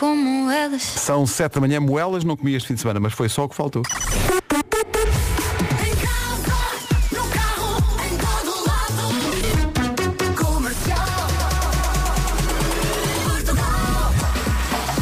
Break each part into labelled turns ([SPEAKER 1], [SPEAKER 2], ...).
[SPEAKER 1] Como elas.
[SPEAKER 2] São sete da manhã, moelas não comi este fim de semana, mas foi só o que faltou.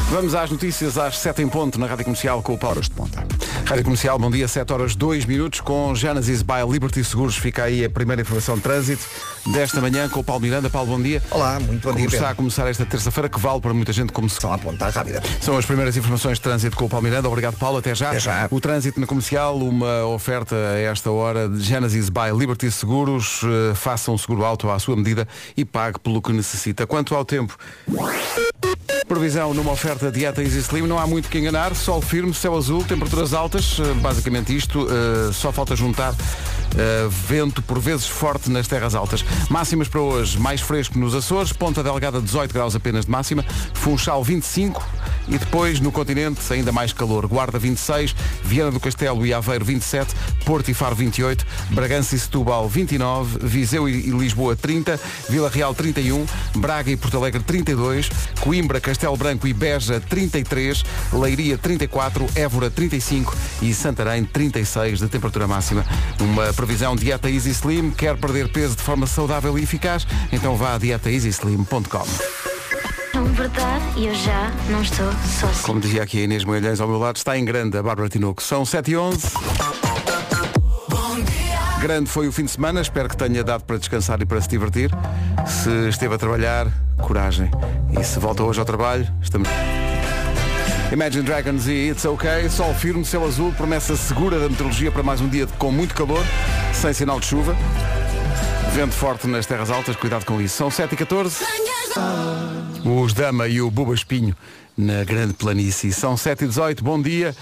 [SPEAKER 2] Vamos às notícias às 7 em ponto na Rádio Comercial com o Paulo de Ponta. Rádio Comercial, bom dia, 7 horas 2 minutos com Genesis by Liberty Seguros. Fica aí a primeira informação de trânsito desta manhã com o Paulo Miranda. Paulo, bom dia.
[SPEAKER 3] Olá, muito bom
[SPEAKER 2] Como
[SPEAKER 3] dia.
[SPEAKER 2] está a começar esta terça-feira, que vale para muita gente como se...
[SPEAKER 3] Só a ponta rápida.
[SPEAKER 2] São as primeiras informações de trânsito com o Paulo Miranda. Obrigado, Paulo. Até já.
[SPEAKER 3] Até já.
[SPEAKER 2] O trânsito na comercial, uma oferta a esta hora de Genesis by Liberty Seguros. Eh, Faça um seguro alto à sua medida e pague pelo que necessita. Quanto ao tempo. Previsão numa oferta Dieta Easy Slim, não há muito que enganar, sol firme, céu azul, temperaturas altas, eh, basicamente isto, eh, só falta juntar eh, vento por vezes forte nas terras altas. Máximas para hoje, mais fresco nos Açores, Ponta Delgada 18 graus apenas de máxima, Funchal 25 e depois no continente ainda mais calor, Guarda 26, Viana do Castelo e Aveiro 27, Porto e Faro 28, Bragança e Setúbal 29, Viseu e Lisboa 30, Vila Real 31, Braga e Porto Alegre 32, Coimbra, Castelo Branco e Beja 33, Leiria 34, Évora 35 e Santarém 36 de temperatura máxima. Uma previsão dieta Easy Slim, quer perder peso de forma saudável e eficaz? Então vá a dietaeasyslim.com.
[SPEAKER 1] Verdade eu já não estou sozinha.
[SPEAKER 2] Como dizia aqui a Inês Moelhães ao meu lado, está em grande a Bárbara Tinoco. São 7 e 11. Grande foi o fim de semana, espero que tenha dado para descansar e para se divertir. Se esteve a trabalhar, coragem. E se volta hoje ao trabalho, estamos. Imagine Dragons e It's OK, sol firme, céu azul, promessa segura da meteorologia para mais um dia com muito calor, sem sinal de chuva. Vento forte nas terras altas, cuidado com isso. São 7 e 14 os Dama e o Buba Espinho na Grande Planície. São 7 e 18 bom dia.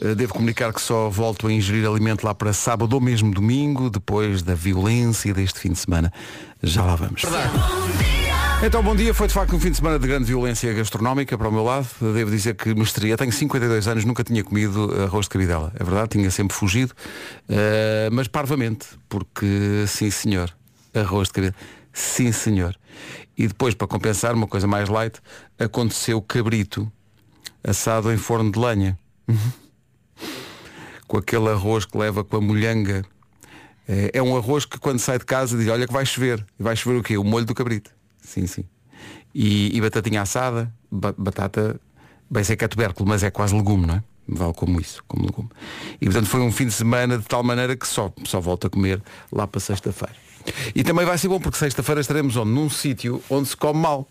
[SPEAKER 2] Eh, Devo comunicar que só volto a ingerir alimento lá para sábado ou mesmo domingo, depois da violência deste fim de semana. Já lá vamos. Então, bom dia. Foi de facto um fim de semana de grande violência gastronómica para o meu lado. Devo dizer que me estreia. Tenho 52 anos, nunca tinha comido arroz de cabidela. É verdade, tinha sempre fugido. eh, mas parvamente, porque sim senhor, arroz de cabidela. Sim senhor. E depois, para compensar, uma coisa mais light, aconteceu cabrito assado em forno de lenha. Com aquele arroz que leva com a molhanga. É, é um arroz que quando sai de casa diz, olha que vai chover. E vai chover o quê? O molho do cabrito. Sim, sim. E, e batatinha assada, ba- batata, bem sei que é tubérculo, mas é quase legume, não é? Vale como isso, como legume. E portanto foi um fim de semana de tal maneira que só, só volto a comer lá para sexta-feira. E também vai ser bom porque sexta-feira estaremos onde? Num sítio onde se come mal.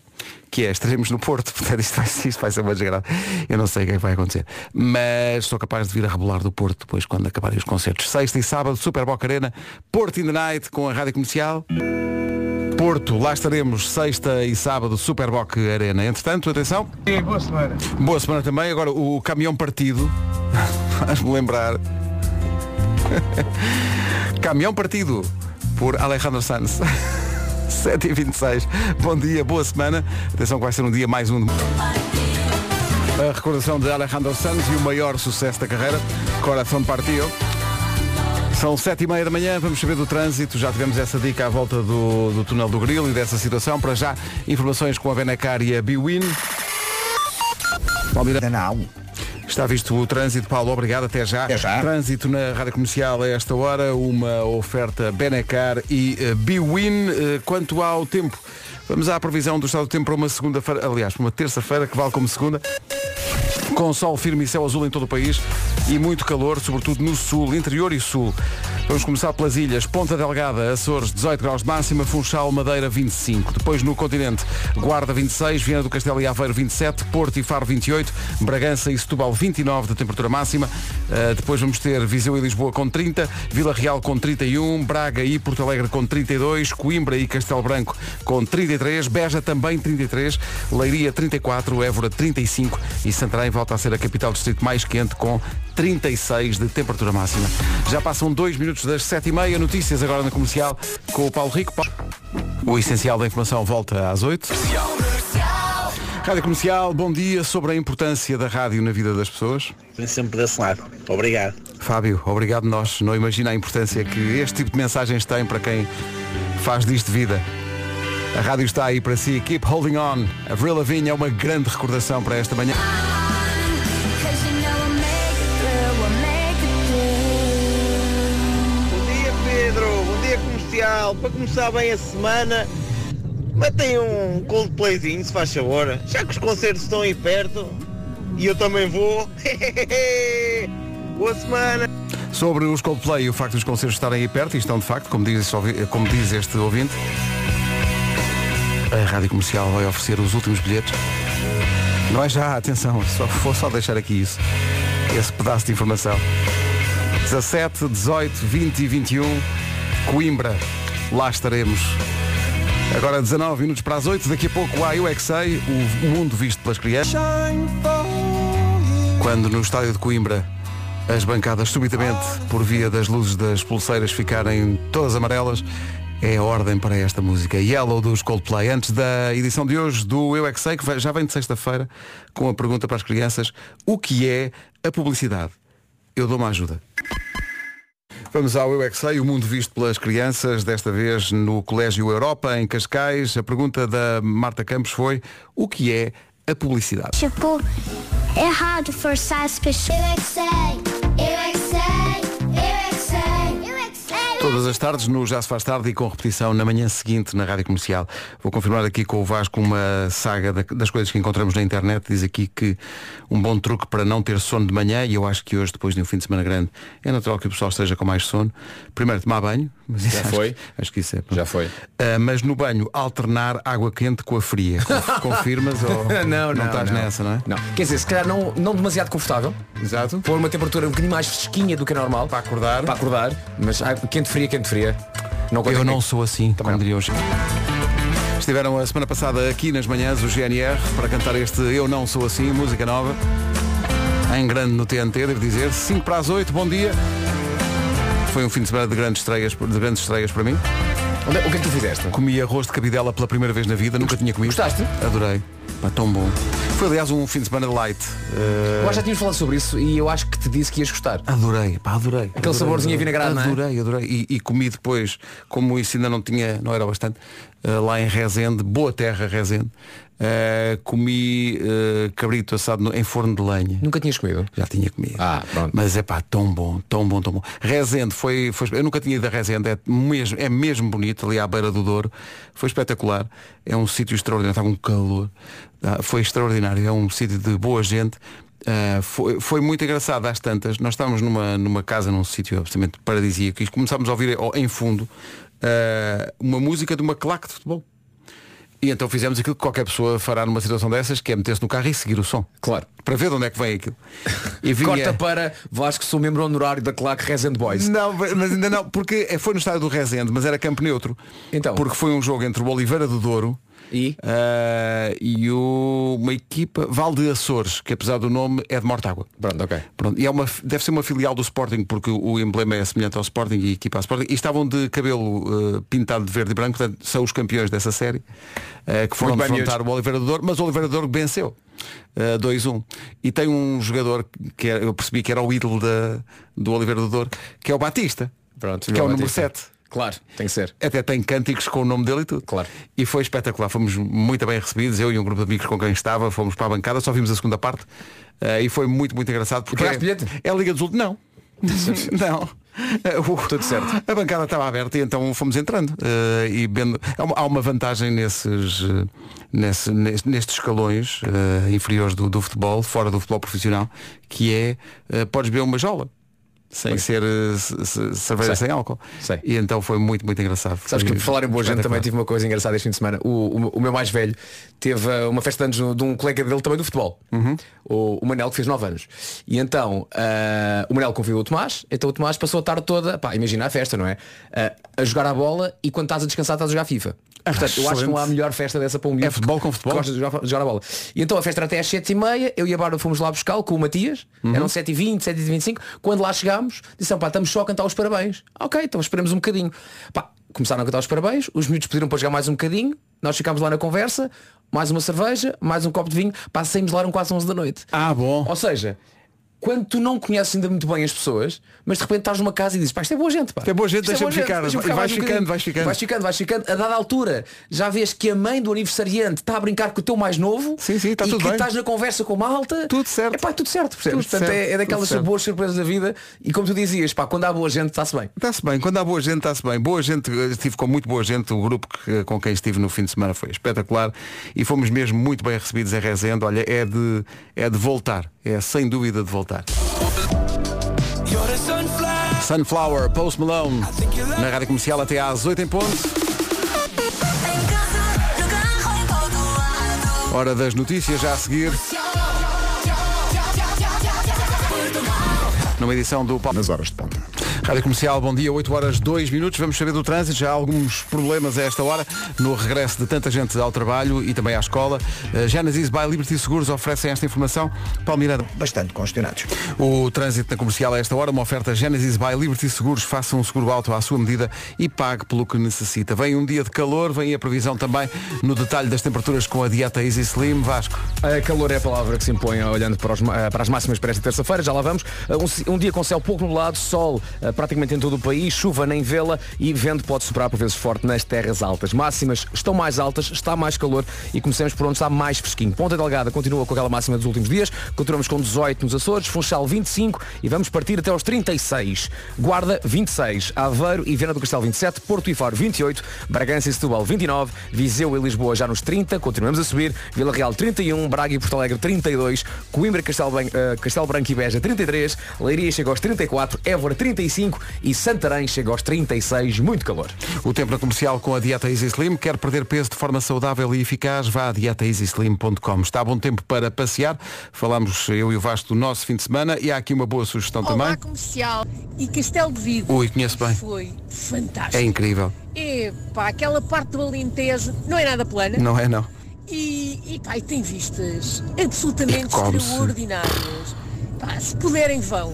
[SPEAKER 2] Que é, estaremos no Porto, portanto isto vai, ser- isto vai ser uma desgraça. Eu não sei o que é que vai acontecer. Mas sou capaz de vir a rebolar do Porto depois quando acabarem os concertos. Sexta e sábado, Super Boca Arena, Porto in the Night com a Rádio Comercial. Porto, lá estaremos sexta e sábado, Super Boca Arena. Entretanto, atenção.
[SPEAKER 4] boa semana.
[SPEAKER 2] Boa semana também. Agora o caminhão partido. Faz-me lembrar. caminhão partido por Alejandro Sanz. 7h26. Bom dia, boa semana. Atenção que vai ser um dia mais um. A recordação de Alejandro Sanz e o maior sucesso da carreira, Coração Partido. São sete e meia da manhã, vamos saber do trânsito. Já tivemos essa dica à volta do, do túnel do Grilo e dessa situação. Para já, informações com a Benacar e a Biwin.
[SPEAKER 3] Não.
[SPEAKER 2] Está visto o trânsito, Paulo, obrigado, até já.
[SPEAKER 3] Até já.
[SPEAKER 2] Trânsito na Rádio Comercial a esta hora, uma oferta Benacar e uh, Biwin. Eh, quanto ao tempo, vamos à previsão do estado do tempo para uma segunda-feira, aliás, para uma terça-feira, que vale como segunda. Com sol firme e céu azul em todo o país e muito calor, sobretudo no sul, interior e sul. Vamos começar pelas ilhas. Ponta Delgada, Açores, 18 graus de máxima, Funchal, Madeira, 25. Depois no continente, Guarda, 26, Viana do Castelo e Aveiro, 27, Porto e Faro, 28, Bragança e Setúbal, 29 de temperatura máxima. Uh, depois vamos ter Viseu e Lisboa com 30, Vila Real com 31, Braga e Porto Alegre com 32, Coimbra e Castelo Branco com 33, Beja também 33, Leiria 34, Évora 35 e Santarém volta a ser a capital do distrito mais quente com 36 de temperatura máxima. Já passam dois minutos das 7h30, notícias agora na comercial com o Paulo Rico. O essencial da informação volta às 8. Rádio Comercial, bom dia sobre a importância da rádio na vida das pessoas.
[SPEAKER 4] Vem sempre desse lado. Obrigado.
[SPEAKER 2] Fábio, obrigado nós. Não imagina a importância que este tipo de mensagens têm para quem faz disto vida. A rádio está aí para si. Keep holding on. Avril Lavigne é uma grande recordação para esta manhã.
[SPEAKER 3] Bom dia Pedro, bom dia comercial. Para começar bem a semana, metem um Coldplayzinho, se faz favor. Já que os concertos estão aí perto e eu também vou. Boa semana.
[SPEAKER 2] Sobre os Coldplay e o facto dos concertos estarem aí perto, e estão de facto, como diz, como diz este ouvinte, a Rádio Comercial vai oferecer os últimos bilhetes. Não é já, atenção, só, vou só deixar aqui isso, esse pedaço de informação. 17, 18, 20 e 21, Coimbra, lá estaremos. Agora 19 minutos para as 8, daqui a pouco há é que Sei, o mundo visto pelas crianças. Quando no estádio de Coimbra as bancadas subitamente, por via das luzes das pulseiras, ficarem todas amarelas, é a ordem para esta música. Yellow dos Coldplay. Antes da edição de hoje do Eu é que Sei, que já vem de sexta-feira, com a pergunta para as crianças, o que é a publicidade? Eu dou uma ajuda. Vamos ao Eu é Sei, o mundo visto pelas crianças, desta vez no Colégio Europa, em Cascais. A pergunta da Marta Campos foi, o que é a publicidade?
[SPEAKER 1] Tipo, errado forçar as pessoas. Eu é que sei,
[SPEAKER 2] as tardes no Já se faz tarde e com repetição na manhã seguinte na Rádio Comercial. Vou confirmar aqui com o Vasco uma saga da- das coisas que encontramos na internet. Diz aqui que um bom truque para não ter sono de manhã, e eu acho que hoje, depois de um fim de semana grande, é natural que o pessoal esteja com mais sono. Primeiro tomar banho. Mas
[SPEAKER 5] Já foi?
[SPEAKER 2] Acho que isso é.
[SPEAKER 5] Já foi.
[SPEAKER 2] Ah, mas no banho, alternar água quente com a fria. Conf- Confirmas ou
[SPEAKER 5] não, não,
[SPEAKER 2] estás nessa, não é?
[SPEAKER 5] Não. Quer dizer, se calhar não, não demasiado confortável.
[SPEAKER 2] Exato.
[SPEAKER 5] Pôr uma temperatura um bocadinho mais fresquinha do que a normal.
[SPEAKER 2] Para acordar.
[SPEAKER 5] Para acordar. Mas quente fria, quente fria. Não
[SPEAKER 2] Eu não
[SPEAKER 5] comigo.
[SPEAKER 2] sou assim, como
[SPEAKER 5] não.
[SPEAKER 2] diria hoje. Estiveram a semana passada aqui nas manhãs o GNR para cantar este Eu Não Sou Assim, música nova. Em grande no TNT, devo dizer. 5 para as 8, bom dia. Foi um fim de semana de grandes estreias, de grandes estreias para mim.
[SPEAKER 5] Onde- O que é que tu fizeste?
[SPEAKER 2] Comi arroz de cabidela pela primeira vez na vida, nunca tinha comido.
[SPEAKER 5] Gostaste?
[SPEAKER 2] Adorei. Pá, tão bom. Foi aliás um fim de semana light. Eh,
[SPEAKER 5] Eu acho que já tínhamos falado sobre isso e eu acho que te disse que ias gostar.
[SPEAKER 2] Adorei, pá, adorei. Aquele
[SPEAKER 5] saborzinho avinagrado, não é?
[SPEAKER 2] Adorei, adorei. E, e comi depois, como isso ainda não tinha, não era bastante, eh, lá em Rezende, boa terra Rezende, eh, comi eh, cabrito assado no- em forno de lenha.
[SPEAKER 5] Nunca tinhas comido?
[SPEAKER 2] Já tinha comido.
[SPEAKER 5] Ah, pronto.
[SPEAKER 2] Mas é pá, tão bom, tão bom, tão bom. Rezende foi, foi eu nunca tinha ido a Rezende, é mesmo, é mesmo bonito, ali à beira do Douro. Foi espetacular. É um sítio extraordinário, estava um calor. Ah, foi extraordinário, é um sítio de boa gente. Ah, foi, foi muito engraçado às tantas. Nós estávamos numa, numa casa, num sítio absolutamente paradisíaco e começámos a ouvir em fundo ah, uma música de uma claque de futebol. E então fizemos aquilo que qualquer pessoa fará numa situação dessas, que é meter-se no carro e seguir o som.
[SPEAKER 5] Claro.
[SPEAKER 2] Para ver de onde é que vem aquilo. E vinha-
[SPEAKER 5] Corta para Vasco, sou membro honorário da claque Resend Boys.
[SPEAKER 2] Não, mas ainda não, porque é- foi no estádio do Rezende, mas era campo neutro.
[SPEAKER 5] Então?
[SPEAKER 2] Porque foi um jogo entre o Oliveira do Douro
[SPEAKER 5] E?
[SPEAKER 2] ah, e o- uma equipa Val de Açores, que apesar do nome é de Mortágua.
[SPEAKER 5] Pronto, ok.
[SPEAKER 2] Pronto, e é uma, deve ser uma filial do Sporting, porque o emblema é semelhante ao Sporting e a equipa ao Sporting. E estavam de cabelo eh, pintado de verde e branco, portanto, são os campeões dessa série, eh, que foram defrontar o Oliveira do Douro, mas o Oliveira do Douro venceu. eh, 2-1. E tem um jogador que era- eu percebi que era o ídolo da, do Oliveira do Douro, que é o Batista.
[SPEAKER 5] Pronto,
[SPEAKER 2] que é o número
[SPEAKER 5] Batista.
[SPEAKER 2] 7.
[SPEAKER 5] Claro, tem que ser.
[SPEAKER 2] Até tem cânticos com o nome dele e tudo.
[SPEAKER 5] Claro.
[SPEAKER 2] E foi espetacular. Fomos muito bem recebidos, eu e um grupo de amigos com quem estava, fomos para a bancada, só vimos a segunda parte. eh, e foi muito, muito engraçado. Porque é,
[SPEAKER 5] bilhete?
[SPEAKER 2] é a Liga dos Últimos. Não. não. O-
[SPEAKER 5] Tudo certo.
[SPEAKER 2] A bancada estava aberta e então fomos entrando. eh, e vendo, há, uma, vantagem nesses, eh, nesse- nes- nestes escalões inferiores do, do futebol, fora do futebol profissional, que é podes beber uma jola. Sem ser eh, cerveja sem álcool.
[SPEAKER 5] Sei.
[SPEAKER 2] E então foi muito, muito engraçado.
[SPEAKER 5] Sabes que por falar em boa gente também tive uma coisa engraçada este fim de semana. O, o, o meu mais velho teve uh, uma festa de anos de um colega dele também do futebol.
[SPEAKER 2] Uhum.
[SPEAKER 5] O, o Manel que fez 9 anos. E então uh, o Manel convidou o Tomás, então o Tomás passou a tarde toda, pá, imagina a festa, não é? Uh, a jogar a bola e quando estás a descansar estás a jogar FIFA. Portanto, eu acho que não há melhor festa dessa para um miúdo
[SPEAKER 2] É futebol com futebol?
[SPEAKER 5] gosta de jogar, de jogar a bola. E então a festa era até às 7h30, eu e a Bárbara fomos lá buscar com o Matias,
[SPEAKER 2] Uhum.
[SPEAKER 5] eram 7h20, 7h25, quando lá chegámos, disseram, pá, estamos só a cantar os parabéns. Ok, então esperamos um bocadinho. Pá, começaram a cantar os parabéns, os miúdos pediram para jogar mais um bocadinho, nós ficámos lá na conversa, mais uma cerveja, mais um copo de vinho, pá, saímos lá eram quase 11 da noite.
[SPEAKER 2] Ah, bom.
[SPEAKER 5] Ou seja, quando tu não conheces ainda muito bem as pessoas, mas de repente estás numa casa e dizes, pá, isto é boa gente, pá.
[SPEAKER 2] Isto é boa gente,
[SPEAKER 5] Isto
[SPEAKER 2] deixa-me ficar.
[SPEAKER 5] deixa-me
[SPEAKER 2] E vais
[SPEAKER 5] mais um
[SPEAKER 2] ficando,
[SPEAKER 5] bocadinho."
[SPEAKER 2] vais ficando.
[SPEAKER 5] Vais ficando, vais ficando. A dada altura, já vês que a mãe do aniversariante está a brincar com o teu mais novo
[SPEAKER 2] Sim, sim, está
[SPEAKER 5] e
[SPEAKER 2] tudo
[SPEAKER 5] que
[SPEAKER 2] bem.
[SPEAKER 5] estás na conversa com malta.
[SPEAKER 2] Tudo certo.
[SPEAKER 5] É pá, tudo certo, percebes?
[SPEAKER 2] Tudo
[SPEAKER 5] Portanto,
[SPEAKER 2] certo,
[SPEAKER 5] é, é daquelas boas surpresas da vida e como tu dizias, pá, quando há boa gente, está-se bem.
[SPEAKER 2] Está-se bem, quando há boa gente, está-se bem. Boa gente, eh, estive com muito boa gente, o grupo que- com quem estive no fim de semana foi espetacular e fomos mesmo muito bem recebidos em Rezende. Olha, é de, é de voltar, é sem dúvida de voltar. Sunflower, Post Malone, na rádio comercial até às 8 em ponto. Hora das notícias já a seguir. Numa edição do.
[SPEAKER 6] Nas horas de ponta.
[SPEAKER 2] Rádio Comercial, bom dia, 8 horas 2 minutos. Vamos saber do trânsito. Já há alguns problemas a esta hora no regresso de tanta gente ao trabalho e também à escola. Uh, Genesis by Liberty Seguros oferecem esta informação. Paulo Miranda.
[SPEAKER 7] Bastante congestionados.
[SPEAKER 2] O trânsito na comercial a esta hora, uma oferta Genesis by Liberty Seguros. Faça um seguro alto à sua medida e pague pelo que necessita. Vem um dia de calor, vem a previsão também no detalhe das temperaturas com a dieta Easy Slim. Vasco.
[SPEAKER 5] A calor é a palavra que se impõe olhando para, os eh, para as máximas para esta terça-feira, já lá vamos. Eh, Um, um dia com céu pouco nublado, sol eh, praticamente em todo o país, chuva nem vê-la e vento pode soprar por vezes forte nas terras altas. Máximas estão mais altas, está mais calor e comecemos por onde está mais fresquinho. Ponta Delgada continua com aquela máxima dos últimos dias, continuamos com 18 nos Açores, Funchal 25 e vamos partir até aos 36. Guarda 26, Aveiro e Viana do Castelo 27, Porto e Faro 28, Bragança e Setúbal 29, Viseu e Lisboa já nos 30, continuamos a subir, Vila Real 31, Braga e Porto Alegre 32, Coimbra, Castelo, eh, Castelo Branco e Beja 33, Leiria chega aos 34, Évora 35 e Santarém chega aos 36, muito calor.
[SPEAKER 2] O tempo na comercial com a dieta Easy Slim. Quer perder peso de forma saudável e eficaz? Vá a dietaeasyslim.com. Está bom tempo para passear. Falamos eu e o Vasco do nosso fim de semana e há aqui uma boa sugestão
[SPEAKER 8] Olá,
[SPEAKER 2] também.
[SPEAKER 8] comercial. E Castelo de Vidro.
[SPEAKER 2] Ui, conheço bem.
[SPEAKER 8] Foi fantástico.
[SPEAKER 2] É incrível.
[SPEAKER 8] É, pá, aquela parte do Alentejo não é nada plana.
[SPEAKER 2] Não é não.
[SPEAKER 8] E, e, pá, e tem vistas absolutamente
[SPEAKER 2] E
[SPEAKER 8] extraordinárias. Pá, se puderem vão.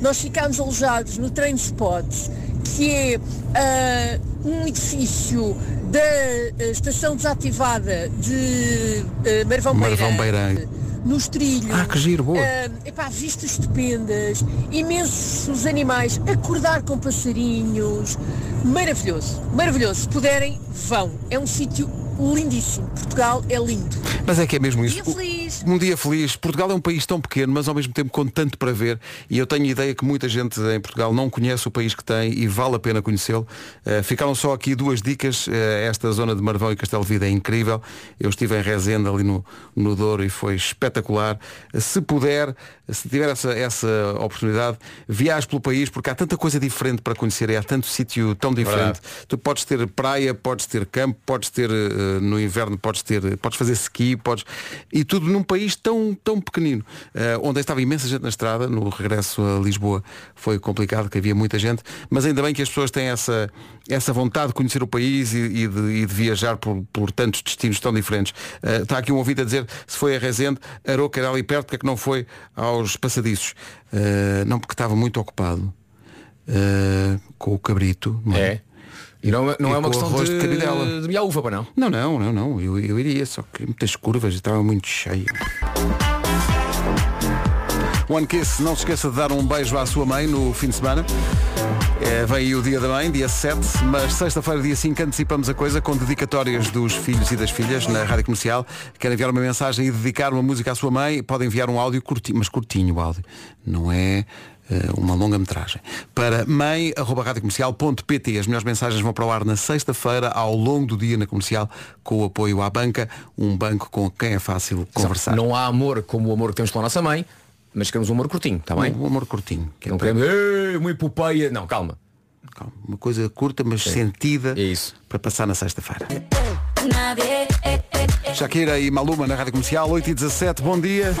[SPEAKER 8] Nós ficámos alojados no Train Spot, que é ah, um edifício da ah, estação desativada de uh, Marvão,
[SPEAKER 2] Marvão
[SPEAKER 8] Beirã, nos trilhos.
[SPEAKER 2] Ah, que giro, boa.
[SPEAKER 8] Ah, epá, vistas estupendas, imensos animais, acordar com passarinhos. Maravilhoso, maravilhoso. Se puderem, vão. É um sítio lindíssimo. Portugal é lindo.
[SPEAKER 2] Mas é que é mesmo isso.
[SPEAKER 8] Feliz.
[SPEAKER 2] Um dia feliz. Portugal é um país tão pequeno, mas ao mesmo tempo com tanto para ver. E eu tenho a ideia que muita gente em Portugal não conhece o país que tem e vale a pena conhecê-lo. Eh, ficaram só aqui duas dicas. Eh, esta zona de Marvão e Castelo Vida é incrível. Eu estive em Rezende, ali no, no Douro, e foi espetacular. Eh, se puder, se tiver essa, essa oportunidade, viaje pelo país, porque há tanta coisa diferente para conhecer e há tanto sítio tão diferente. Tu podes ter praia, podes ter campo, podes ter eh, no inverno, podes ter, podes fazer ski, podes. E tudo num país tão, tão pequenino. Eh, onde estava imensa gente na estrada, no regresso a Lisboa foi complicado, que havia muita gente, mas ainda bem que as pessoas têm essa, essa vontade de conhecer o país e, e de, e de viajar por, por tantos destinos tão diferentes. Eh, está aqui um ouvinte a dizer se foi a Rezende, Aroca era ali perto, porque é que não foi aos passadiços? Eh, não, porque estava muito ocupado. eh, com o cabrito. não
[SPEAKER 5] É. E não, não
[SPEAKER 2] E
[SPEAKER 5] é uma questão
[SPEAKER 2] arroz
[SPEAKER 5] de,
[SPEAKER 2] de
[SPEAKER 5] de miauva, para não?
[SPEAKER 2] Não, não, não, não. Eu, eu iria, só que muitas curvas, estava muito cheio. One Kiss, não se esqueça de dar um beijo à sua mãe no fim de semana. É, vem aí o dia da mãe, dia 7, mas sexta-feira, dia 5, antecipamos a coisa com dedicatórias dos filhos e das filhas na Rádio Comercial. Quer enviar uma mensagem e dedicar uma música à sua mãe, pode enviar um áudio curtinho, mas curtinho o áudio. Não é uma longa metragem. Para mãe.radiocomercial.pt As melhores mensagens vão para o ar na sexta-feira, ao longo do dia na comercial, com o apoio à banca, um banco com quem é fácil conversar.
[SPEAKER 5] Não há amor como o amor que temos pela nossa mãe, mas queremos um amor curtinho, está bem?
[SPEAKER 2] Um amor curtinho. que é
[SPEAKER 5] Não
[SPEAKER 2] para-
[SPEAKER 5] queremos "Ei, uma epopeia. Não, calma.
[SPEAKER 2] Calma, Uma coisa curta, mas sentida
[SPEAKER 5] É isso.
[SPEAKER 2] para passar na sexta-feira. Shakira e Maluma na Rádio Comercial, 8 e 17, bom dia.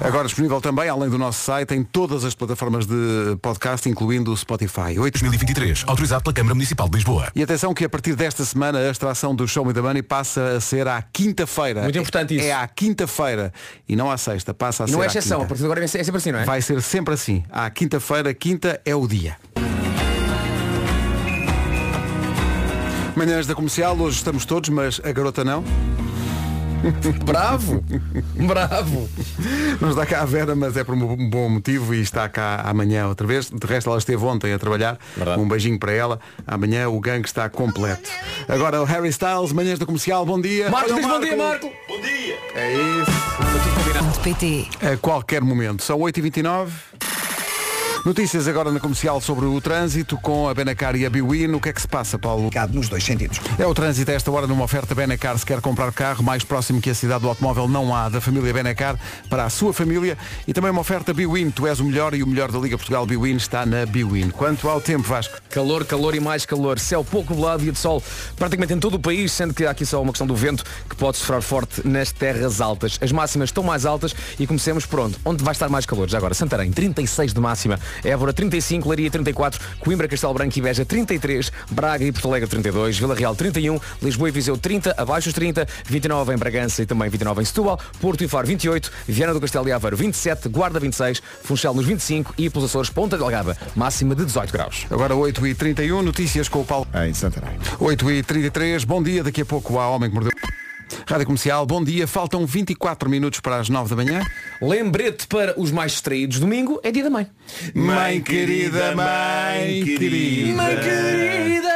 [SPEAKER 2] Agora disponível também, além do nosso site, em todas as plataformas de podcast, incluindo o Spotify. 8
[SPEAKER 9] 2023, autorizado pela Câmara Municipal de Lisboa.
[SPEAKER 2] E atenção que a partir desta semana a extração do Show Me the Money passa a ser à quinta-feira.
[SPEAKER 5] Muito importante isso.
[SPEAKER 2] É à quinta-feira e não à sexta, passa a
[SPEAKER 5] E
[SPEAKER 2] ser
[SPEAKER 5] não é exceção, a partir de agora é sempre assim, não é?
[SPEAKER 2] Vai ser sempre assim. À quinta-feira, quinta é o dia. Manhãs da comercial, hoje estamos todos, mas a garota não.
[SPEAKER 5] Bravo! Bravo!
[SPEAKER 2] Não está cá a Vera, mas é por um bom motivo e está cá amanhã outra vez. De resto, ela esteve ontem a trabalhar.
[SPEAKER 5] Verdade.
[SPEAKER 2] Um beijinho para ela. Amanhã o gangue está completo. Agora o Harry Styles, manhãs da comercial, bom dia.
[SPEAKER 5] Marco,
[SPEAKER 2] Olha o
[SPEAKER 5] diz bom dia, Marco!
[SPEAKER 2] É isso. A qualquer momento. São 8h29. Notícias agora na comercial sobre o trânsito com a Benacar e a Biwin. O que é que se passa, Paulo?
[SPEAKER 7] nos dois sentidos.
[SPEAKER 2] É o trânsito a esta hora numa oferta Benacar. Se quer comprar carro mais próximo que a cidade do automóvel não há da família Benacar para a sua família e também uma oferta Biwin. Tu és o melhor e o melhor da Liga Portugal Biwin está na Biwin. Quanto ao tempo, Vasco?
[SPEAKER 5] Calor, calor e mais calor. Céu pouco nublado, dia de sol praticamente em todo o país, sendo que há aqui só uma questão do vento que pode sofrer forte nas terras altas. As máximas estão mais altas e comecemos por onde? Onde vai estar mais calor? Já agora, Santarém, 36 de máxima. Évora, 35. Leiria, 34. Coimbra, Castelo Branco e Beja, 33. Braga e Porto Alegre, 32. Vila Real, 31. Lisboa e Viseu, 30. Abaixo os 30. 29 em Bragança e também 29 em Setúbal. Porto e Faro, 28. Viana do Castelo e Aveiro, 27. Guarda, 26. Funchal nos 25. E pelos Açores, Ponta Delgada, máxima de 18 graus.
[SPEAKER 2] Agora 8h31, notícias com o Paulo.
[SPEAKER 7] Em Santarém.
[SPEAKER 2] 8h33, bom dia, daqui a pouco há Homem que Mordeu. Rádio Comercial, bom dia, faltam 24 minutos para as 9 da manhã.
[SPEAKER 5] Lembrete para os mais distraídos, domingo é dia da mãe.
[SPEAKER 2] Mãe querida, mãe querida.
[SPEAKER 5] Mãe querida!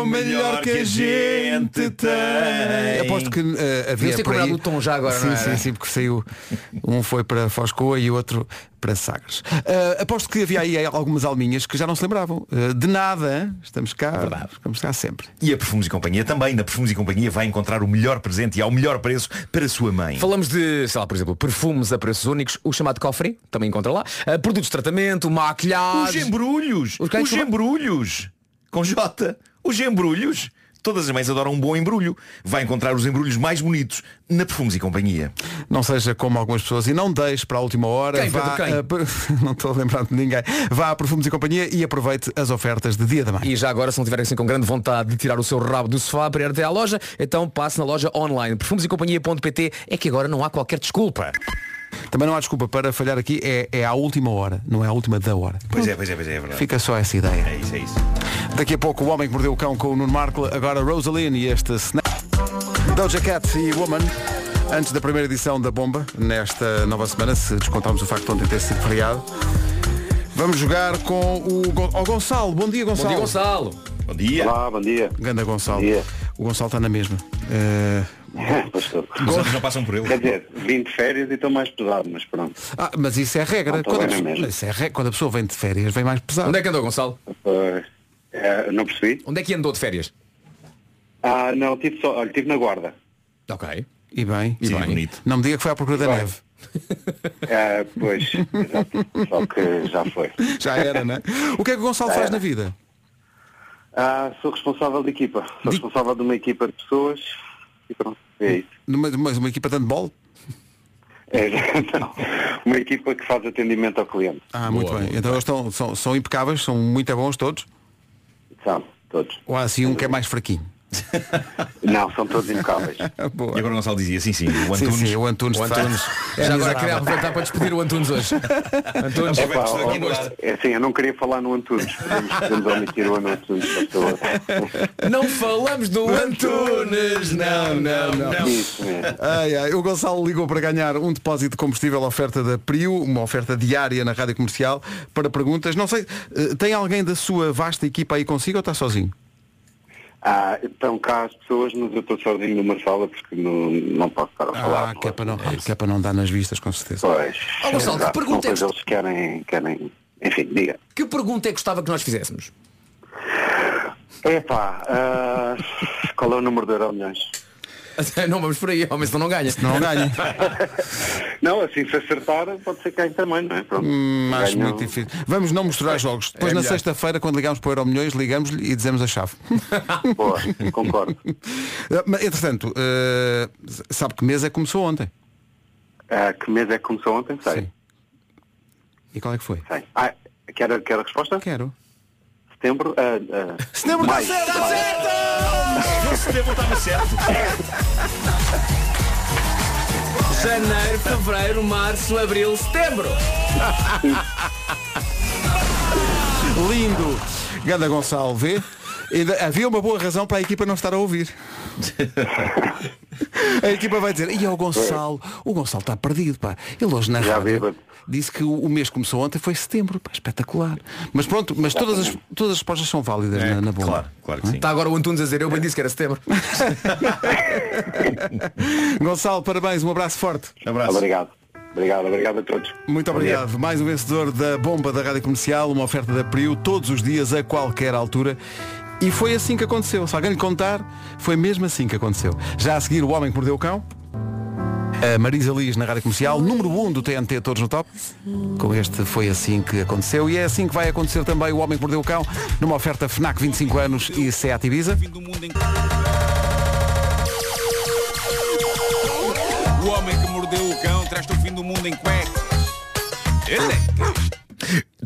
[SPEAKER 2] O melhor que a gente tem. Aposto que eh, havia
[SPEAKER 5] Devias ter
[SPEAKER 2] por aí...
[SPEAKER 5] cobrado o tom já agora,
[SPEAKER 2] Sim,
[SPEAKER 5] não
[SPEAKER 2] sim,
[SPEAKER 5] era?
[SPEAKER 2] sim, porque saiu. Um foi para Foscoa e o outro para Sagres. Eh, aposto que havia aí algumas alminhas que já não se lembravam. Eh, de nada, estamos cá.
[SPEAKER 10] Verdade.
[SPEAKER 2] Estamos cá sempre.
[SPEAKER 10] E a Perfumes e Companhia também. Na Perfumes e Companhia vai encontrar o melhor presente e ao melhor preço para a sua mãe.
[SPEAKER 5] Falamos de, sei lá, por exemplo, perfumes a preços únicos, o chamado cofre, também encontra lá, uh, produtos de tratamento,
[SPEAKER 10] Os
[SPEAKER 5] maquilhagem.
[SPEAKER 10] embrulhos!
[SPEAKER 5] Os?
[SPEAKER 10] Os embrulhos! Com J. Os embrulhos! Todas as mães adoram um bom embrulho. Vai encontrar os embrulhos mais bonitos na Perfumes e Companhia.
[SPEAKER 2] Não seja como algumas pessoas e não deixe para a última hora.
[SPEAKER 5] Quem,
[SPEAKER 2] vá
[SPEAKER 5] Pedro, quem?
[SPEAKER 2] a não estou a lembrar de ninguém. Vá a Perfumes e Companhia e aproveite as ofertas de Dia da Mãe.
[SPEAKER 5] E já agora, se não tiverem assim com grande vontade de tirar o seu rabo do sofá para ir até à loja, então passe na loja online. Perfumesecompanhia.pt é que agora não há qualquer desculpa.
[SPEAKER 2] Também não há desculpa para falhar aqui, é, é à última hora, não é à última da hora.
[SPEAKER 10] Pois é, pois é, pois é, é verdade.
[SPEAKER 2] Fica só essa ideia.
[SPEAKER 10] É isso, é isso.
[SPEAKER 2] Daqui a pouco o Homem que Mordeu o Cão com o Nuno Marco, agora Rosaline e este Snap. Doja Cat e Woman. Antes da primeira edição da Bomba, nesta nova semana, se descontarmos o facto de ontem ter sido feriado, vamos jogar com o, Gon- ao Gonçalo. Bom dia,
[SPEAKER 5] Bom
[SPEAKER 2] Gonçalo.
[SPEAKER 5] dia, Gonçalo.
[SPEAKER 10] Bom dia.
[SPEAKER 11] Olá, bom dia.
[SPEAKER 2] Ganda Gonçalo.
[SPEAKER 11] Bom dia.
[SPEAKER 2] O Gonçalo está na mesma. Eh.
[SPEAKER 10] Os outros não passam por ele.
[SPEAKER 11] Quer dizer, vim de férias e estou mais pesado, mas pronto.
[SPEAKER 2] ah, mas isso é regra.
[SPEAKER 11] Não,
[SPEAKER 2] Quando a,
[SPEAKER 11] na
[SPEAKER 2] pessoa, isso é regra. Quando a pessoa vem de férias, vem mais pesado.
[SPEAKER 5] Onde é que andou, Gonçalo?
[SPEAKER 11] É, não percebi?
[SPEAKER 5] Onde é que andou de férias?
[SPEAKER 11] Ah, não, tive só, olha, tive na guarda.
[SPEAKER 5] Ok.
[SPEAKER 2] E bem.
[SPEAKER 10] Sim,
[SPEAKER 5] bem.
[SPEAKER 10] bonito.
[SPEAKER 2] Não me diga que foi à procura da
[SPEAKER 11] Vai.
[SPEAKER 2] neve.
[SPEAKER 11] Ah, pois, exato. só que já foi.
[SPEAKER 2] Já era, né? O que é que o Gonçalo
[SPEAKER 11] Já
[SPEAKER 2] faz
[SPEAKER 11] era.
[SPEAKER 2] na vida?
[SPEAKER 11] Ah, sou responsável de equipa. Sou
[SPEAKER 2] De-
[SPEAKER 11] responsável de uma equipa de pessoas e pronto, é isso.
[SPEAKER 2] Numa, uma, uma equipa de handball?
[SPEAKER 11] É, não, uma equipa que faz atendimento ao cliente.
[SPEAKER 2] Ah, muito
[SPEAKER 5] Boa,
[SPEAKER 2] bem. então eles estão, são, são impecáveis, são muito bons todos?
[SPEAKER 11] São, todos.
[SPEAKER 2] Ou há assim um que é mais fraquinho?
[SPEAKER 11] Não, são todos impecáveis.
[SPEAKER 2] Boa.
[SPEAKER 10] E agora o Gonçalo dizia, sim, sim, o
[SPEAKER 2] Sim,
[SPEAKER 10] Antunes.
[SPEAKER 2] sim, o Antunes.
[SPEAKER 5] O Antunes.
[SPEAKER 2] é
[SPEAKER 5] Já agora queria aproveitar para despedir o Antunes hoje. Antunes.
[SPEAKER 10] No ar.
[SPEAKER 11] é assim, eu não queria falar no Antunes. Podemos, podemos omitir o Antunes.
[SPEAKER 5] Não falamos do Antunes, não, não, não.
[SPEAKER 11] Isso mesmo.
[SPEAKER 2] Ai, ai, o Gonçalo ligou para ganhar um depósito de combustível oferta da Prio, uma oferta diária na rádio comercial, para perguntas. Não sei, eh, tem alguém da sua vasta equipa aí consigo ou está sozinho?
[SPEAKER 11] Ah, estão cá as pessoas, mas eu estou sozinho numa sala porque não, não posso estar a falar.
[SPEAKER 2] Ah, que é, para não, que é para não dar nas vistas, com certeza.
[SPEAKER 11] Pois.
[SPEAKER 5] Ó, Gonçalo, que pergunta é
[SPEAKER 11] Depois eles querem, querem. Enfim, diga.
[SPEAKER 5] Que pergunta é que gostava que nós fizéssemos?
[SPEAKER 11] Epá, ah, qual é o número de euro milhões?
[SPEAKER 5] Não vamos por aí, homem, senão não ganha.
[SPEAKER 2] Não ganha.
[SPEAKER 11] Não, assim se acertar pode ser ganho também, não é? Pronto.
[SPEAKER 2] Hum, acho muito difícil. Vamos não misturar jogos. Depois
[SPEAKER 5] É
[SPEAKER 2] na sexta-feira, quando ligamos para o Euro Milhões, ligamos-lhe e dizemos a chave.
[SPEAKER 11] Boa, concordo.
[SPEAKER 2] Mas, entretanto, eh, sabe que mês é que começou ontem?
[SPEAKER 11] Ah, que mês é que começou ontem? Sei.
[SPEAKER 2] Sim. E qual é que foi?
[SPEAKER 11] sei. Ah, quer, quer a resposta?
[SPEAKER 2] Quero.
[SPEAKER 11] Setembro? Ah, ah,
[SPEAKER 2] Setembro está certo!
[SPEAKER 11] Maio.
[SPEAKER 10] Setembro estava certo.
[SPEAKER 5] Janeiro, fevereiro, março, abril, setembro.
[SPEAKER 2] Lindo! Ganda Gonçalo vê. Ainda havia uma boa razão para a equipa não estar a ouvir. a equipa vai dizer, e é o Gonçalo, o Gonçalo está perdido, pá. Ele hoje na rádio disse que o, mês que começou ontem foi setembro, pá, espetacular. Mas pronto, mas todas as, todas as respostas são válidas na, na bomba.
[SPEAKER 10] Claro, claro que sim.
[SPEAKER 5] Está agora o Antunes a dizer, eu bem disse que era setembro.
[SPEAKER 2] Gonçalo, parabéns, um abraço forte.
[SPEAKER 10] Abraço.
[SPEAKER 11] Obrigado. Obrigado, obrigado a todos.
[SPEAKER 2] Muito obrigado. Mais um vencedor da bomba da Rádio Comercial, uma oferta da Priu todos os dias, a qualquer altura. E foi assim que aconteceu. Se alguém lhe contar, foi mesmo assim que aconteceu. Já a seguir, o Homem que Mordeu o Cão. A Marisa Liz na Rádio Comercial, número 1 um do TNT Todos no Top. Com este foi assim que aconteceu. E é assim que vai acontecer também o Homem que Mordeu o Cão, numa oferta FNAC 25 anos e Seat Ibiza.
[SPEAKER 6] O homem que mordeu o cão traz-te o fim do mundo em cueca. Ele é.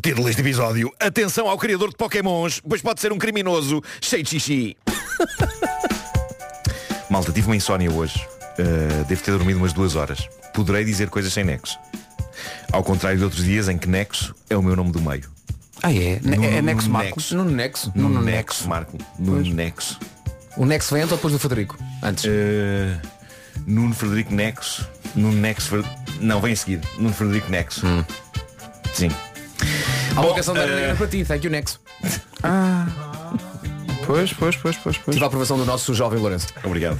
[SPEAKER 10] Título deste episódio. Atenção ao criador de Pokémons, pois pode ser um criminoso cheio de xixi. Malta, tive uma insónia hoje. Uh, devo ter dormido umas duas horas. Poderei dizer coisas sem nexo. Ao contrário de outros dias em que nexo é o meu nome do meio.
[SPEAKER 2] Ah, é?
[SPEAKER 10] Nuno
[SPEAKER 2] é Nexo Marco?
[SPEAKER 10] Nexo.
[SPEAKER 5] No Nexo.
[SPEAKER 10] Nuno Nexo, Marco. Nuno Nexo.
[SPEAKER 5] O Nexo vem antes ou depois do Federico? Antes.
[SPEAKER 10] Uh, Nuno Frederico Nexo. Nuno Nexo. Fer- Não, vem a seguir. Nuno Frederico Nexo. Sim.
[SPEAKER 5] Há uma
[SPEAKER 10] Bom,
[SPEAKER 5] canção da
[SPEAKER 10] eh,
[SPEAKER 5] Mariana para ti, thank you Nexo.
[SPEAKER 2] Pois, pois, pois, pois, pois.
[SPEAKER 5] Tive a aprovação do nosso jovem Lourenço.
[SPEAKER 10] Obrigado.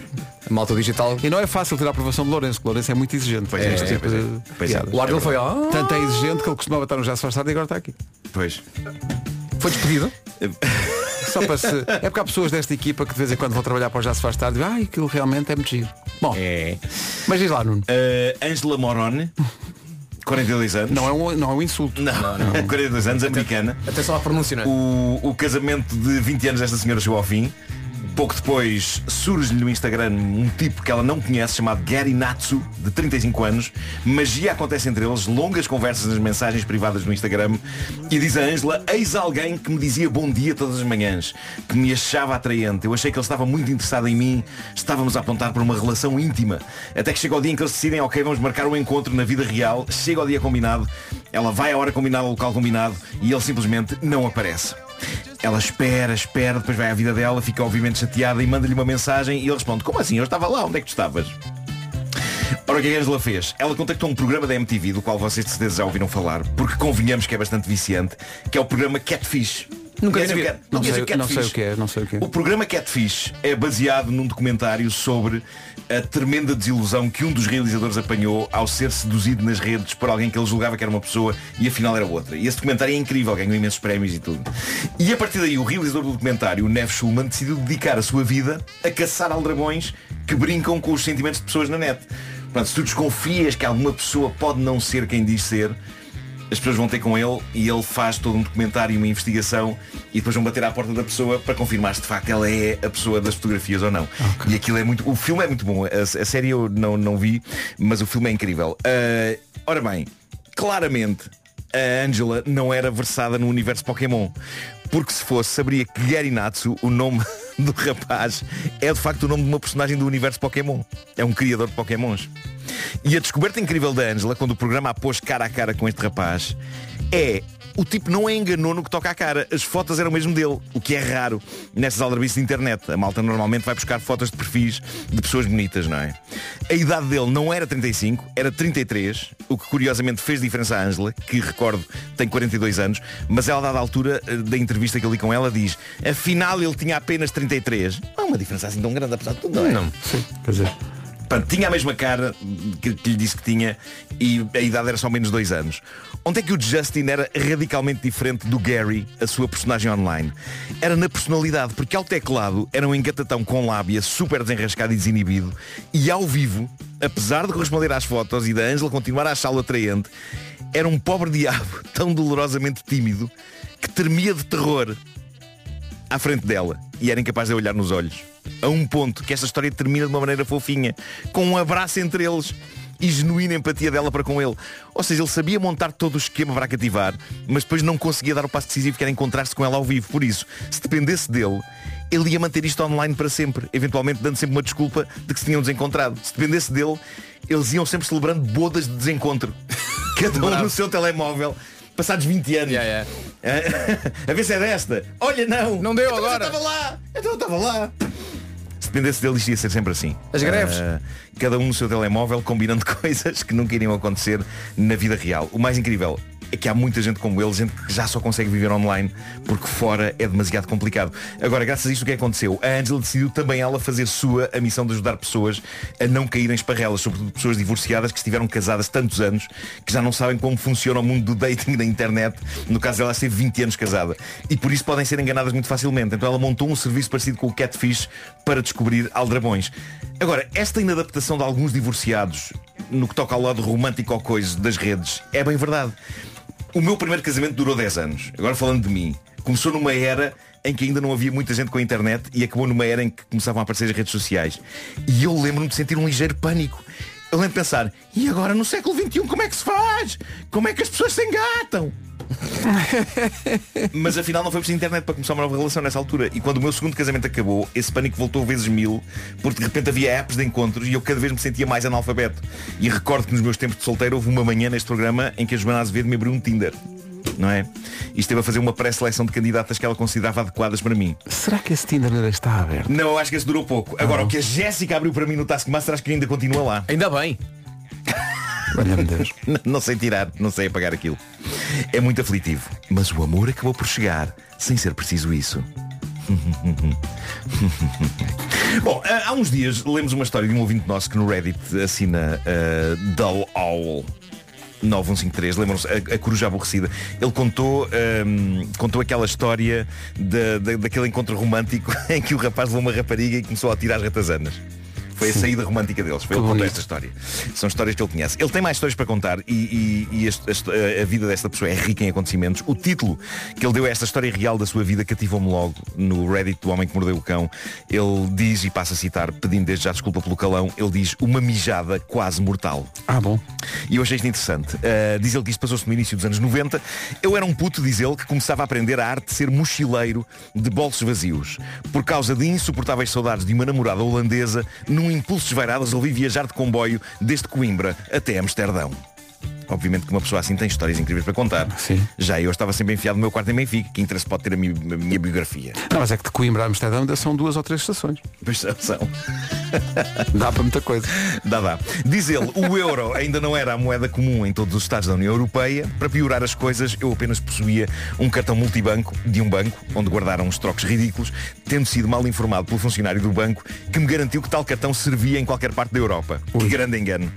[SPEAKER 5] A malta digital.
[SPEAKER 2] E não é fácil tirar a aprovação de Lourenço, que Lourenço é muito exigente.
[SPEAKER 10] Pois é, é,
[SPEAKER 2] tipo
[SPEAKER 10] pois é.
[SPEAKER 2] de
[SPEAKER 10] Pois é.
[SPEAKER 5] O ar dele foi, ah,
[SPEAKER 2] Tanto é exigente que ele costumava estar no Já se faz tarde e agora está aqui.
[SPEAKER 10] Pois.
[SPEAKER 5] foi despedido.
[SPEAKER 2] Só para se... É porque há pessoas desta equipa que de vez em quando vão trabalhar para o Já se faz tarde e dizem, ai, aquilo realmente é muito giro. Bom,
[SPEAKER 10] É.
[SPEAKER 2] mas diz lá, Nuno.
[SPEAKER 10] Uh, Angela Morone, 42 anos.
[SPEAKER 2] Não é um, não é um insulto.
[SPEAKER 10] Não, 42 anos, americana.
[SPEAKER 5] Atenção à pronúncia, não é?
[SPEAKER 10] O, o casamento de 20 anos desta senhora chegou ao fim. Pouco depois surge-lhe no Instagram um tipo que ela não conhece chamado Gary Natsu, de 35 anos. Magia acontece entre eles, longas conversas nas mensagens privadas no Instagram. E diz a Ângela, eis alguém que me dizia bom dia todas as manhãs, que me achava atraente. Eu achei que ele estava muito interessado em mim, estávamos a apontar para uma relação íntima. Até que chega o dia em que eles decidem, ok, vamos marcar um encontro na vida real. Chega o dia combinado, ela vai à hora combinada, ao local combinado, e ele simplesmente não aparece. Ela espera, espera, depois vai à vida dela, fica obviamente chateada e manda-lhe uma mensagem e ele responde, como assim? Eu estava lá, onde é que tu estavas? Ora, o que é a Angela fez? Ela contactou um programa da MTV, do qual vocês de certeza já ouviram falar, porque convenhamos que é bastante viciante, que é o programa Catfish.
[SPEAKER 5] Nunca vi.
[SPEAKER 2] Não sei,
[SPEAKER 10] o
[SPEAKER 2] não sei o que é, não sei o que é.
[SPEAKER 10] O programa Catfish é baseado num documentário sobre a tremenda desilusão que um dos realizadores apanhou ao ser seduzido nas redes por alguém que ele julgava que era uma pessoa e afinal era outra. E esse documentário é incrível, ganhou imensos prémios e tudo. E a partir daí o realizador do documentário, o Nev Schulman, decidiu dedicar a sua vida a caçar aldrabões que brincam com os sentimentos de pessoas na net. Portanto, se tu desconfias que alguma pessoa pode não ser quem diz ser, as pessoas vão ter com ele e ele faz todo um documentário e uma investigação e depois vão bater à porta da pessoa para confirmar se de facto ela é a pessoa das fotografias ou não. E aquilo é muito. O filme é muito bom. A, a série eu não, não vi, mas o filme é incrível. Ah, ora bem, claramente a Angela não era versada no universo Pokémon. Porque se fosse, saberia que Gary Natsu, o nome do rapaz, é de facto o nome de uma personagem do universo Pokémon. É um criador de Pokémons. E a descoberta incrível da Angela, quando o programa a pôs cara a cara com este rapaz, é o tipo não é enganou no que toca à cara. As fotos eram mesmo dele, o que é raro nessas aldrabices de internet. A malta normalmente vai buscar fotos de perfis de pessoas bonitas, não é? A idade dele não era 35, era 33, o que curiosamente fez diferença à Angela, que recordo tem 42 anos, mas ela, a dada altura eh, da entrevista que eu li com ela, diz afinal ele tinha apenas 33. Não é uma diferença assim tão grande, apesar de tudo, não é?
[SPEAKER 5] Não.
[SPEAKER 2] Quer dizer,
[SPEAKER 10] Portanto, tinha a mesma cara que, que lhe disse que tinha e a idade era só menos dois anos. Onde é que o Justin era radicalmente diferente do Gary, a sua personagem online? Era na personalidade, porque ao teclado era um engatatão com lábia, super desenrascado e desinibido, e ao vivo, apesar de corresponder às fotos e da Angela continuar a achá-lo atraente, era um pobre diabo tão dolorosamente tímido que tremia de terror à frente dela e era incapaz de olhar nos olhos. A um ponto que esta história termina de uma maneira fofinha, com um abraço entre eles e genuína empatia dela para com ele. Ou seja, ele sabia montar todo o esquema para cativar, mas depois não conseguia dar o passo decisivo que era encontrar-se com ela ao vivo. Por isso, se dependesse dele, ele ia manter isto online para sempre, eventualmente dando sempre uma desculpa de que se tinham desencontrado. Se dependesse dele, eles iam sempre celebrando bodas de desencontro. Cada um no seu telemóvel, passados 20 anos.
[SPEAKER 5] Yeah, yeah.
[SPEAKER 10] a ver se é desta. Olha, não.
[SPEAKER 5] Não deu
[SPEAKER 10] Então,
[SPEAKER 5] agora.
[SPEAKER 10] Eu estava lá. Então eu estava lá. Se dependesse dele, isto ia ser sempre assim.
[SPEAKER 5] As greves.
[SPEAKER 10] Ah, cada um no seu telemóvel, combinando coisas que nunca iriam acontecer na vida real. O mais incrível é que há muita gente como ele, gente que já só consegue viver online porque fora é demasiado complicado. Agora, graças a isto o que aconteceu? A Angela decidiu também ela fazer sua a missão de ajudar pessoas a não caírem em esparrelas, sobretudo pessoas divorciadas que estiveram casadas tantos anos que já não sabem como funciona o mundo do dating da internet. No caso dela, esteve 20 anos casada. E por isso podem ser enganadas muito facilmente. Então ela montou um serviço parecido com o Catfish para descobrir aldrabões. Agora, esta inadaptação de alguns divorciados no que toca ao lado romântico ou coisa das redes é bem verdade. O meu primeiro casamento durou 10 anos. Agora falando de mim, começou numa era em que ainda não havia muita gente com a internet e acabou numa era em que começavam a aparecer as redes sociais. E eu lembro-me de sentir um ligeiro pânico. Eu lembro de pensar, e agora no século XXI como é que se faz? Como é que as pessoas se engatam? Mas afinal não foi preciso internet para começar uma nova relação nessa altura. E quando o meu segundo casamento acabou, esse pânico voltou vezes mil, porque de repente havia apps de encontros e eu cada vez me sentia mais analfabeto. E recordo que nos meus tempos de solteiro houve uma manhã neste programa em que a Joana Azevedo me abriu um Tinder. Não é? E esteve a fazer uma pré-seleção de candidatas que ela considerava adequadas para mim.
[SPEAKER 2] Será que esse Tinder ainda está aberto?
[SPEAKER 10] Não, eu acho que esse durou pouco. Agora, o que a Jéssica abriu para mim no Taskmaster acho que ainda continua lá.
[SPEAKER 5] Ainda bem.
[SPEAKER 2] Olha-me Deus.
[SPEAKER 10] N- Não sei tirar, não sei apagar aquilo. É muito aflitivo. Mas o amor acabou por chegar, sem ser preciso isso. Bom, há uns dias lemos uma história de um ouvinte nosso que no Reddit assina uh, Dull Owl. 9153, lembram-se, a, a coruja aborrecida. Ele contou, ahm, contou aquela história da- da- daquele encontro romântico em que o rapaz levou uma rapariga e começou a tirar as ratazanas. Foi a saída romântica deles. Foi ele contou esta história. São histórias que ele conhece. Ele tem mais histórias para contar e, e- e este- este- a, a vida desta pessoa é rica em acontecimentos. O título que ele deu a esta história real da sua vida cativou-me logo no Reddit do Homem que Mordeu o Cão. Ele diz, e passa a citar, pedindo desde já desculpa pelo calão, ele diz uma mijada quase mortal.
[SPEAKER 2] Ah, bom.
[SPEAKER 10] E eu achei isto interessante. Uh, diz ele que isto passou-se no início dos anos 90. Eu era um puto, diz ele, que começava a aprender a arte de ser mochileiro de bolsos vazios. Por causa de insuportáveis saudades de uma namorada holandesa, num impulso desvairado resolvi viajar de comboio desde Coimbra até Amsterdão. Obviamente que uma pessoa assim tem histórias incríveis para contar.
[SPEAKER 2] Sim.
[SPEAKER 10] Já eu estava sempre enfiado no meu quarto em Benfica. Que interesse pode ter a, mi- a minha biografia?
[SPEAKER 2] Não, mas é que de Coimbra a Amsterdão ainda são duas ou três estações.
[SPEAKER 10] Pois são.
[SPEAKER 2] Dá para muita coisa.
[SPEAKER 10] Dá, dá. Diz ele, o euro ainda não era a moeda comum em todos os Estados da União Europeia. Para piorar as coisas, eu apenas possuía um cartão multibanco de um banco, onde guardaram uns trocos ridículos, tendo sido mal informado pelo funcionário do banco, que me garantiu que tal cartão servia em qualquer parte da Europa. Que grande engano.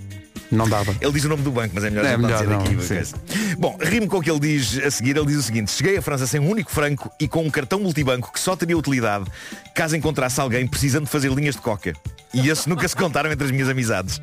[SPEAKER 2] Não dava.
[SPEAKER 10] Ele diz o nome do banco, mas é melhor,
[SPEAKER 2] É
[SPEAKER 10] não
[SPEAKER 2] melhor
[SPEAKER 10] dizer
[SPEAKER 2] não,
[SPEAKER 10] aqui. Bom, rimo com o que ele diz a seguir. Ele diz o seguinte. Cheguei à França sem um único franco e com um cartão multibanco que só teria utilidade caso encontrasse alguém precisando de fazer linhas de coca. E esses nunca se contaram entre as minhas amizades.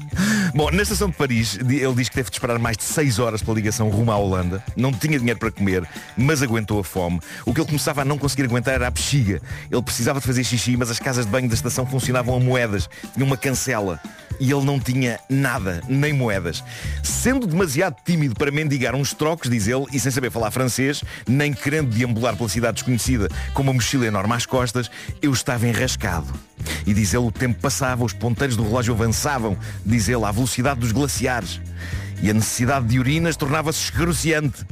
[SPEAKER 10] Bom, na estação de Paris, ele diz que teve de esperar mais de 6 horas pela ligação rumo à Holanda. Não tinha dinheiro para comer, mas aguentou a fome. O que ele começava a não conseguir aguentar era a bexiga. Ele precisava de fazer xixi, mas as casas de banho da estação funcionavam a moedas. Tinha uma cancela. E ele não tinha nada, nem moedas. Sendo demasiado tímido para mendigar uns trocos, diz ele, e sem saber falar francês, nem querendo deambular pela cidade desconhecida com uma mochila enorme às costas, eu estava enrascado. E diz ele, o tempo passava, os ponteiros do relógio avançavam, diz ele, à velocidade dos glaciares. E a necessidade de urinas tornava-se excruciante.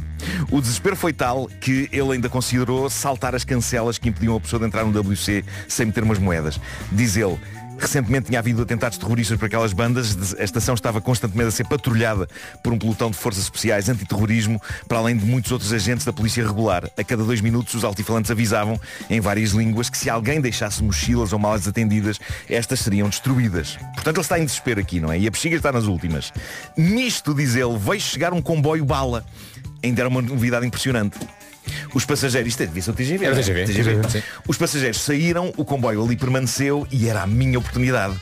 [SPEAKER 10] O desespero foi tal que ele ainda considerou saltar as cancelas que impediam a pessoa de entrar no WC sem meter umas moedas. Diz ele, Recentemente tinha havido atentados terroristas por aquelas bandas. A estação estava constantemente a ser patrulhada por um pelotão de forças especiais antiterrorismo, para além de muitos outros agentes da polícia regular. A cada dois minutos os altifalantes avisavam, em várias línguas, que se alguém deixasse mochilas ou malas desatendidas, estas seriam destruídas. Portanto, ele está em desespero aqui, não é? E a bexiga está nas últimas. Nisto, diz ele, veio chegar um comboio bala. Ainda era uma novidade impressionante. Os passageiros, isto é, devia ser o TGV.
[SPEAKER 5] Era
[SPEAKER 10] não
[SPEAKER 5] o
[SPEAKER 10] é?
[SPEAKER 5] TGV, sim.
[SPEAKER 10] Os passageiros saíram, o comboio ali permaneceu e era a minha oportunidade.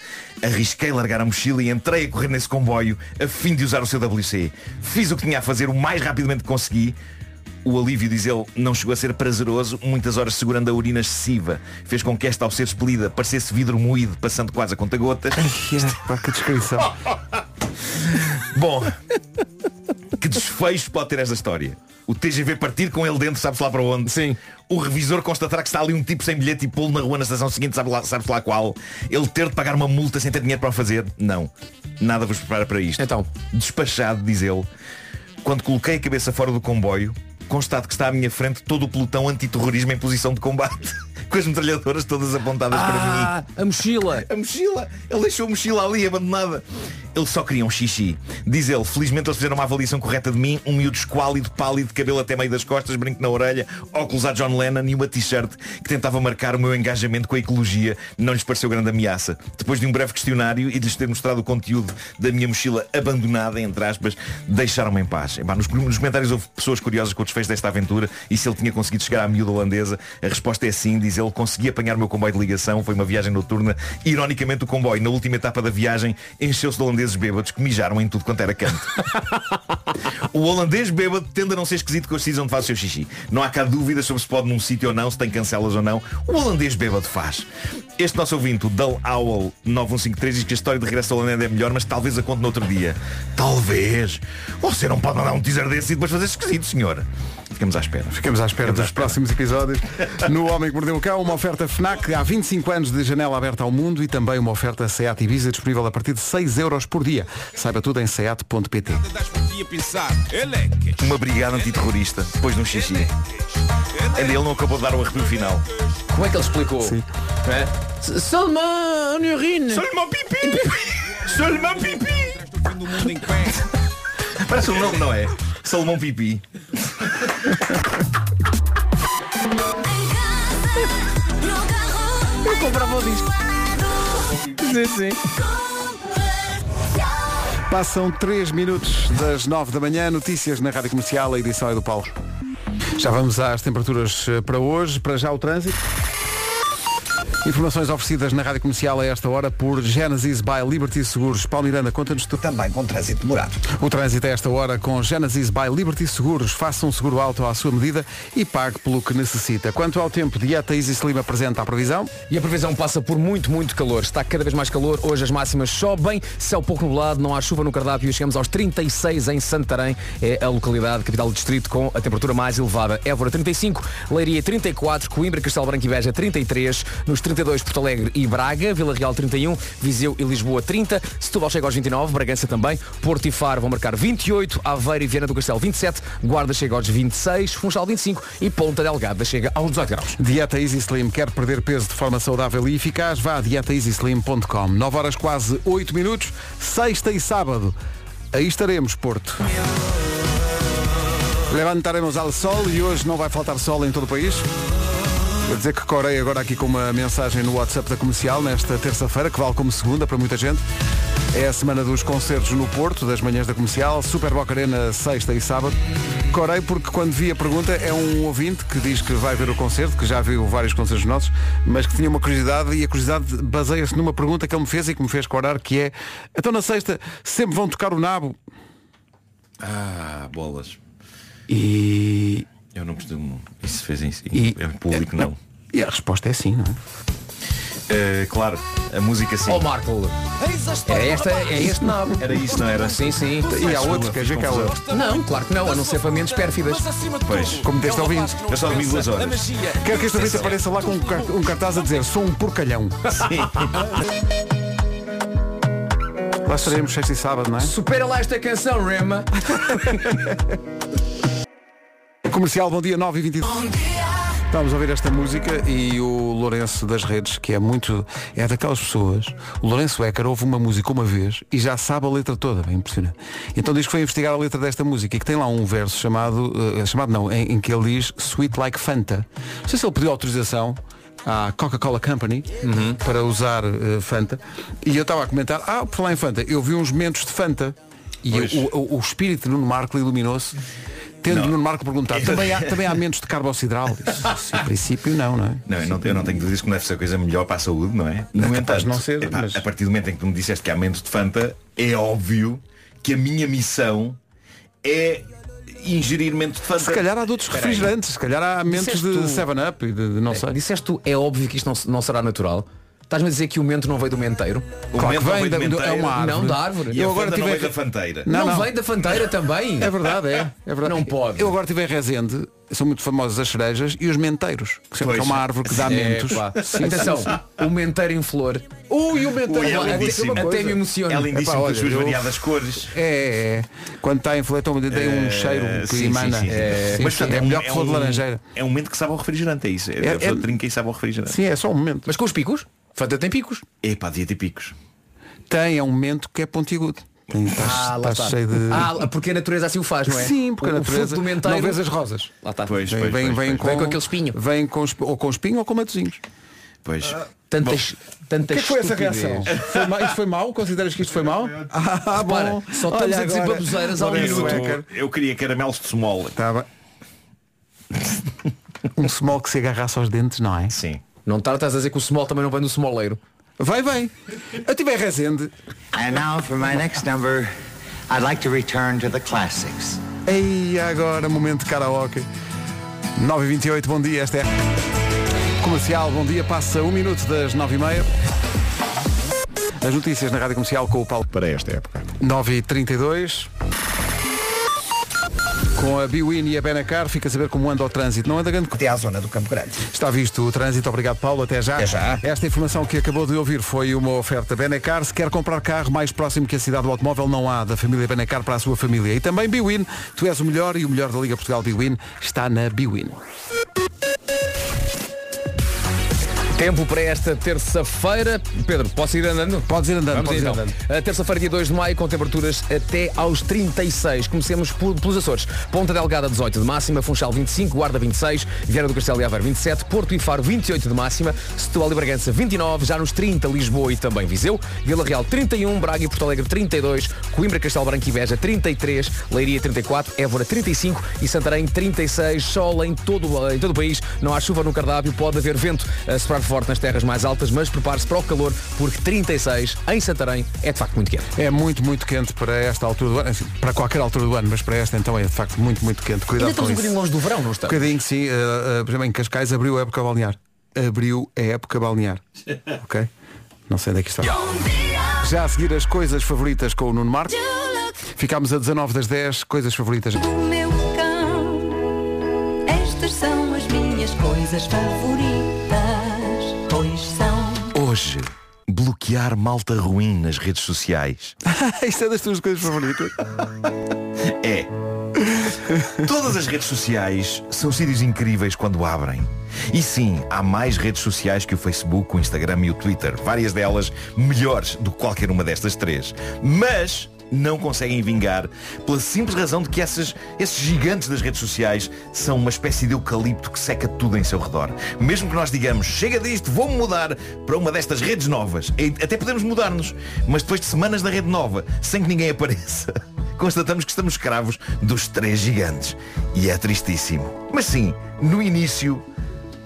[SPEAKER 10] Arrisquei largar a mochila e entrei a correr nesse comboio a fim de usar o seu WC. Fiz o que tinha a fazer o mais rapidamente que consegui. O alívio, diz ele, não chegou a ser prazeroso, muitas horas segurando a urina excessiva. Fez com que esta, ao ser expelida, parecesse vidro moído, passando quase a conta-gotas.
[SPEAKER 2] Que descrição.
[SPEAKER 10] Bom, desfecho pode ter esta história? O TGV partir com ele dentro, sabe-se lá para onde?
[SPEAKER 5] Sim.
[SPEAKER 10] O revisor constatar que está ali um tipo sem bilhete e pulo na rua na estação seguinte, sabe lá, sabe lá qual? Ele ter de pagar uma multa sem ter dinheiro para o fazer? Não. Nada vos prepara para isto.
[SPEAKER 5] Então.
[SPEAKER 10] Despachado, diz ele, quando coloquei a cabeça fora do comboio, constato que está à minha frente todo o pelotão antiterrorismo em posição de combate. Com as metralhadoras todas apontadas para
[SPEAKER 5] Ah, a mochila.
[SPEAKER 10] A mochila. Ele deixou a mochila ali abandonada. Ele só queria um xixi. Diz ele, felizmente eles fizeram uma avaliação correta de mim, um miúdo esquálido, pálido, cabelo até meio das costas, brinco na orelha, óculos a John Lennon e uma t-shirt que tentava marcar o meu engajamento com a ecologia. Não lhes pareceu grande ameaça. Depois de um breve questionário e de lhes ter mostrado o conteúdo da minha mochila abandonada, entre aspas, deixaram-me em paz. Epá, nos, nos comentários houve pessoas curiosas com o desfecho desta aventura e se ele tinha conseguido chegar à miúda holandesa. A resposta é sim, diz ele, consegui apanhar o meu comboio de ligação, foi uma viagem noturna. Ironicamente o comboio, na última etapa da viagem, encheu-se de holandeses bêbados que mijaram em tudo quanto era canto. o holandês bêbado tende a não ser esquisito com os sítios onde faz o seu xixi. Não há cá dúvida sobre se pode num sítio ou não, se tem cancelas ou não. O holandês bêbado faz. Este nosso ouvinte, o Dull Owl 9153, diz que a história de regresso ao Holanda é melhor, mas talvez a conte no outro dia. Talvez. Você não pode mandar um teaser desse e depois fazer esquisito, senhora. Ficamos à espera.
[SPEAKER 2] Ficamos à espera dos próximos episódios. No Homem que Mordeu o Cão, uma oferta FNAC há 25 anos de janela aberta ao mundo e também uma oferta SEAT Ibiza disponível a partir de 6 euros por dia. Saiba tudo em seat.pt.
[SPEAKER 10] Uma brigada antiterrorista, depois de um xixi. Ainda ele não acabou de dar o arrepio final.
[SPEAKER 5] Como é que ele explicou? Sim. Seulement une urine.
[SPEAKER 10] Seulement pipi. Seulement pipi. Parece um nome, não é? Salomão Pipi.
[SPEAKER 5] Eu comprava o disco. Sim, sim.
[SPEAKER 2] Passam 3 minutos das 9 da manhã, notícias na Rádio Comercial, a edição é do Paulo. Já vamos às temperaturas eh, para hoje, para já o trânsito. Informações oferecidas na Rádio Comercial a esta hora por Genesis by Liberty Seguros. Paulo Miranda, conta-nos tu.
[SPEAKER 7] Também com trânsito demorado.
[SPEAKER 2] O trânsito a esta hora com Genesis by Liberty Seguros. Faça um seguro alto à sua medida e pague pelo que necessita. Quanto ao tempo, Dieta Easy Slim apresenta a previsão.
[SPEAKER 5] E a previsão passa por muito, muito calor. Está cada vez mais calor. Hoje as máximas sobem. Céu pouco nublado, não há chuva no cardápio. Chegamos aos 36 em Santarém. É a localidade, capital do distrito, com a temperatura mais elevada. Évora 35, Leiria 34, Coimbra, Castelo Branco e Beja 33, nos 32 Porto Alegre e Braga, Vila Real 31, Viseu e Lisboa 30, Setúbal chega aos 29, Bragança também, Porto e Faro vão marcar 28, Aveiro e Viana do Castelo 27, Guarda chega aos 26, Funchal 25 e Ponta Delgada chega aos 18 graus.
[SPEAKER 2] Dieta Easy Slim quer perder peso de forma saudável e eficaz? Vá a dietaeasyslim.com. 9 horas quase 8 minutos, sexta e sábado. Aí estaremos, Porto. Levantaremos ao sol e hoje não vai faltar sol em todo o país. Vou dizer que corei agora aqui com uma mensagem no WhatsApp da comercial nesta terça-feira, que vale como segunda para muita gente. É a semana dos concertos no Porto, das manhãs da comercial, Super Boca Arena sexta e sábado. Corei porque quando vi a pergunta é um ouvinte que diz que vai ver o concerto, que já viu vários concertos nossos, mas que tinha uma curiosidade e a curiosidade baseia-se numa pergunta que ele me fez e que me fez corar, que é então na sexta sempre vão tocar o nabo.
[SPEAKER 10] Ah, bolas.
[SPEAKER 2] E.
[SPEAKER 10] Eu não costumo. Isso fez em,
[SPEAKER 2] E-
[SPEAKER 10] em público, não.
[SPEAKER 2] E a resposta é sim, não é?
[SPEAKER 10] Eh, claro, a música sim.
[SPEAKER 5] Ó Marco, é, esta, é este nabo.
[SPEAKER 10] Era isso, não era?
[SPEAKER 5] Sim, sim.
[SPEAKER 2] E há outros, quer dizer que há outros.
[SPEAKER 5] Não, claro que não, a não ser para mentes pérfidas.
[SPEAKER 10] Pois.
[SPEAKER 2] Como deste ouvinte.
[SPEAKER 10] Eu só dormi duas horas.
[SPEAKER 2] Quero que este ouvinte apareça lá com um car- cartaz a dizer sou um porcalhão. Lá estaremos sexta e sábado, não é?
[SPEAKER 5] Supera lá esta canção, Rema.
[SPEAKER 2] Comercial, bom dia 9 e 22 Vamos ouvir esta música e o Lourenço das Redes, que é muito. É daquelas pessoas. O Lourenço Ecker ouve uma música uma vez e já sabe a letra toda. É impressionante. Então diz que foi investigar a letra desta música e que tem lá um verso chamado. eh, chamado não, em, em que ele diz Sweet Like Fanta. Não sei se ele pediu autorização à Coca-Cola Company para usar eh, Fanta. E eu estava a comentar, ah, por falar em Fanta, eu vi uns mentos de Fanta. E o, o- o espírito de Nuno Marco iluminou-se. Tendo
[SPEAKER 10] Não.
[SPEAKER 2] Nuno Marco perguntado, também há, também há mentos de carbocidral? Disse, Em princípio não, não é?
[SPEAKER 10] Não, eu não, eu não tenho dúvidas que não deve ser a coisa melhor para a saúde, não é? No
[SPEAKER 2] capaz
[SPEAKER 10] entanto,
[SPEAKER 2] não ser,
[SPEAKER 10] epá,
[SPEAKER 2] mas-
[SPEAKER 10] a partir do momento em que tu me disseste que há menos de Fanta, é óbvio que a minha missão é ingerir menos de Fanta.
[SPEAKER 2] Se calhar há de outros refrigerantes, se calhar há mentos de
[SPEAKER 5] tu-
[SPEAKER 2] 7-Up e de, de não sei.
[SPEAKER 5] Disseste tu, é óbvio que isto não, não será natural. Estás-me a dizer que o mento não veio do menteiro?
[SPEAKER 10] O
[SPEAKER 2] Claro
[SPEAKER 10] mento
[SPEAKER 2] que
[SPEAKER 10] não
[SPEAKER 2] vem
[SPEAKER 10] veio
[SPEAKER 2] da-
[SPEAKER 10] do
[SPEAKER 2] é uma árvore.
[SPEAKER 5] Não da árvore.
[SPEAKER 10] E
[SPEAKER 2] Eu agora
[SPEAKER 10] fanda não
[SPEAKER 2] tive-
[SPEAKER 10] veio da fanteira.
[SPEAKER 2] Não,
[SPEAKER 5] Não,
[SPEAKER 2] não.
[SPEAKER 5] vem da fanteira também.
[SPEAKER 2] É verdade, é. é verdade.
[SPEAKER 5] Não pode.
[SPEAKER 2] Eu agora tive em Rezende, são muito famosas as cerejas e os menteiros, que sempre
[SPEAKER 10] Pois.
[SPEAKER 2] é uma árvore que dá
[SPEAKER 5] É,
[SPEAKER 2] mentos. Sim,
[SPEAKER 5] Atenção,
[SPEAKER 2] sim,
[SPEAKER 5] o menteiro em flor.
[SPEAKER 2] Ui, o menteiro.
[SPEAKER 10] Ui, é lindíssimo.
[SPEAKER 5] Até
[SPEAKER 2] coisa.
[SPEAKER 5] me emociona.
[SPEAKER 10] É lindíssimo
[SPEAKER 2] Epá,
[SPEAKER 10] com
[SPEAKER 2] olha,
[SPEAKER 10] as suas
[SPEAKER 2] eu-
[SPEAKER 10] variadas cores.
[SPEAKER 2] É, é, é. Quando está em flor, então tem um
[SPEAKER 10] Eh,
[SPEAKER 2] cheiro que
[SPEAKER 10] sim,
[SPEAKER 2] emana.
[SPEAKER 10] sim, sim.
[SPEAKER 2] É, sim,
[SPEAKER 10] Mas, portanto,
[SPEAKER 2] é
[SPEAKER 10] um-
[SPEAKER 2] melhor que flor de laranjeira.
[SPEAKER 10] É um momento que sabe ao refrigerante, é isso. É,
[SPEAKER 2] É-
[SPEAKER 10] a pessoa
[SPEAKER 2] é-
[SPEAKER 10] trinca e sabe ao refrigerante.
[SPEAKER 2] Sim, é só um momento.
[SPEAKER 5] Mas com os picos? Fanta tem picos.
[SPEAKER 10] Epá, devia ter picos.
[SPEAKER 2] Tem, é um momento que é pontiagudo. Tem, está,
[SPEAKER 5] Ah, lá
[SPEAKER 2] está
[SPEAKER 5] está.
[SPEAKER 2] cheio de.
[SPEAKER 5] Ah, porque a natureza assim o faz, não é?
[SPEAKER 2] Sim, porque a
[SPEAKER 5] O- o
[SPEAKER 2] natureza
[SPEAKER 5] fruto do menteiro.
[SPEAKER 2] não vês as rosas.
[SPEAKER 5] Lá está.
[SPEAKER 10] Pois,
[SPEAKER 2] Vem,
[SPEAKER 10] pois,
[SPEAKER 2] vem,
[SPEAKER 10] pois,
[SPEAKER 2] vem
[SPEAKER 10] pois.
[SPEAKER 2] com,
[SPEAKER 5] Vem com aquele espinho.
[SPEAKER 2] Vem com, esp- ou com espinho ou com matozinhos.
[SPEAKER 10] Pois.
[SPEAKER 5] Tantas,
[SPEAKER 2] O
[SPEAKER 5] tantas
[SPEAKER 2] que é que foi essa
[SPEAKER 5] estupidez.
[SPEAKER 2] reação? Foi ma- isto foi mau? Consideras que isto foi mau? Ah,
[SPEAKER 5] Repara,
[SPEAKER 2] bom.
[SPEAKER 5] só estamos a dizer baboseiras ao
[SPEAKER 2] Olha
[SPEAKER 5] minuto.
[SPEAKER 10] Eu, eu queria caramelos de small.
[SPEAKER 2] Tá bem. um small que se agarrasse aos dentes, não é?
[SPEAKER 10] Sim.
[SPEAKER 5] Não tá- estás a dizer que o small também não vem do smoleiro.
[SPEAKER 2] Vai, vai. Eu tive Rezende.
[SPEAKER 7] And now for my next number, I'd like to return to the classics.
[SPEAKER 2] Ei, agora, momento de karaoke. 9h28, bom dia, esta é. Comercial, bom dia, passa um minuto das 9h30. As notícias na Rádio Comercial com o Paulo.
[SPEAKER 10] Para esta época.
[SPEAKER 2] 9h32. Com a Biwin e a Benacar, fica a saber como anda o trânsito. Não anda grande
[SPEAKER 12] Até à zona do Campo Grande.
[SPEAKER 2] Está visto o trânsito, obrigado Paulo, até já.
[SPEAKER 12] Até já.
[SPEAKER 2] Esta informação que acabou de ouvir foi uma oferta Benacar. Se quer comprar carro mais próximo que a cidade do automóvel, não há da família Benacar para a sua família. E também Biwin, tu és o melhor e o melhor da Liga Portugal Biwin está na Biwin.
[SPEAKER 5] Tempo para esta terça-feira. Pedro, posso ir andando?
[SPEAKER 2] Podes ir andando,
[SPEAKER 5] Vamos
[SPEAKER 2] ir
[SPEAKER 5] então.
[SPEAKER 2] andando.
[SPEAKER 5] Terça-feira, dia 2 de maio, com temperaturas até aos 36. Comecemos por- pelos Açores. Ponta Delgada, 18 de máxima. Funchal, 25. Guarda, 26. Viana do Castelo e Aveiro, 27. Porto e Faro, 28 de máxima. Setúbal e Bragança, 29. Já nos 30, Lisboa e também Viseu. Vila Real, 31. Braga e Porto Alegre, 32. Coimbra, Castelo Branco e Beja, 33. Leiria, 34. Évora, 35. E Santarém, 36. Sol em todo, em todo o país. Não há chuva no cardápio. Pode haver vento a soprar forte nas terras mais altas, mas prepare-se para o calor, porque 36 em Santarém é de facto muito quente.
[SPEAKER 2] É muito, muito quente para esta altura do ano. Assim, para qualquer altura do ano, mas para esta então é de facto muito, muito quente. Cuidado
[SPEAKER 5] Ainda estamos
[SPEAKER 2] com
[SPEAKER 5] um bocadinho longe do verão, não
[SPEAKER 2] Um
[SPEAKER 5] estamos?
[SPEAKER 2] bocadinho, sim. Uh, uh, por exemplo, em Cascais abriu a época balnear. Abriu a época balnear. ok? Não sei onde é que está. Já a seguir as coisas favoritas com o Nuno Marco. Ficámos a 19 das 10, coisas favoritas.
[SPEAKER 13] O meu cão. Estas são as minhas coisas favoritas.
[SPEAKER 10] Bloquear malta ruim nas redes sociais.
[SPEAKER 2] Isto é das tuas coisas favoritas.
[SPEAKER 10] É. Todas as redes sociais são sítios incríveis quando abrem. E sim, há mais redes sociais que o Facebook, o Instagram e o Twitter. Várias delas melhores do que qualquer uma destas três. Mas não conseguem vingar pela simples razão de que essas, esses gigantes das redes sociais são uma espécie de eucalipto que seca tudo em seu redor. Mesmo que nós digamos, chega disto, vou-me mudar para uma destas redes novas. Até podemos mudar-nos, mas depois de semanas da rede nova, sem que ninguém apareça, constatamos que estamos escravos dos três gigantes. E é tristíssimo. Mas sim, no início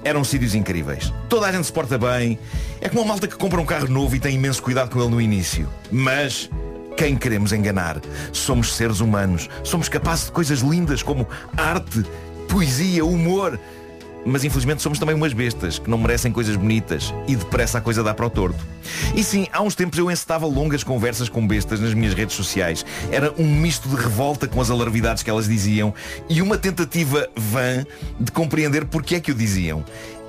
[SPEAKER 10] eram sítios incríveis. Toda a gente se porta bem. É como uma malta que compra um carro novo e tem imenso cuidado com ele no início. Mas quem queremos enganar? Somos seres humanos. Somos capazes de coisas lindas como arte, poesia, humor. Mas infelizmente somos também umas bestas que não merecem coisas bonitas e depressa a coisa dá para o torto. E sim, há uns tempos eu encetava longas conversas com bestas nas minhas redes sociais. Era um misto de revolta com as alarvidades que elas diziam e uma tentativa vã de compreender porque é que o diziam.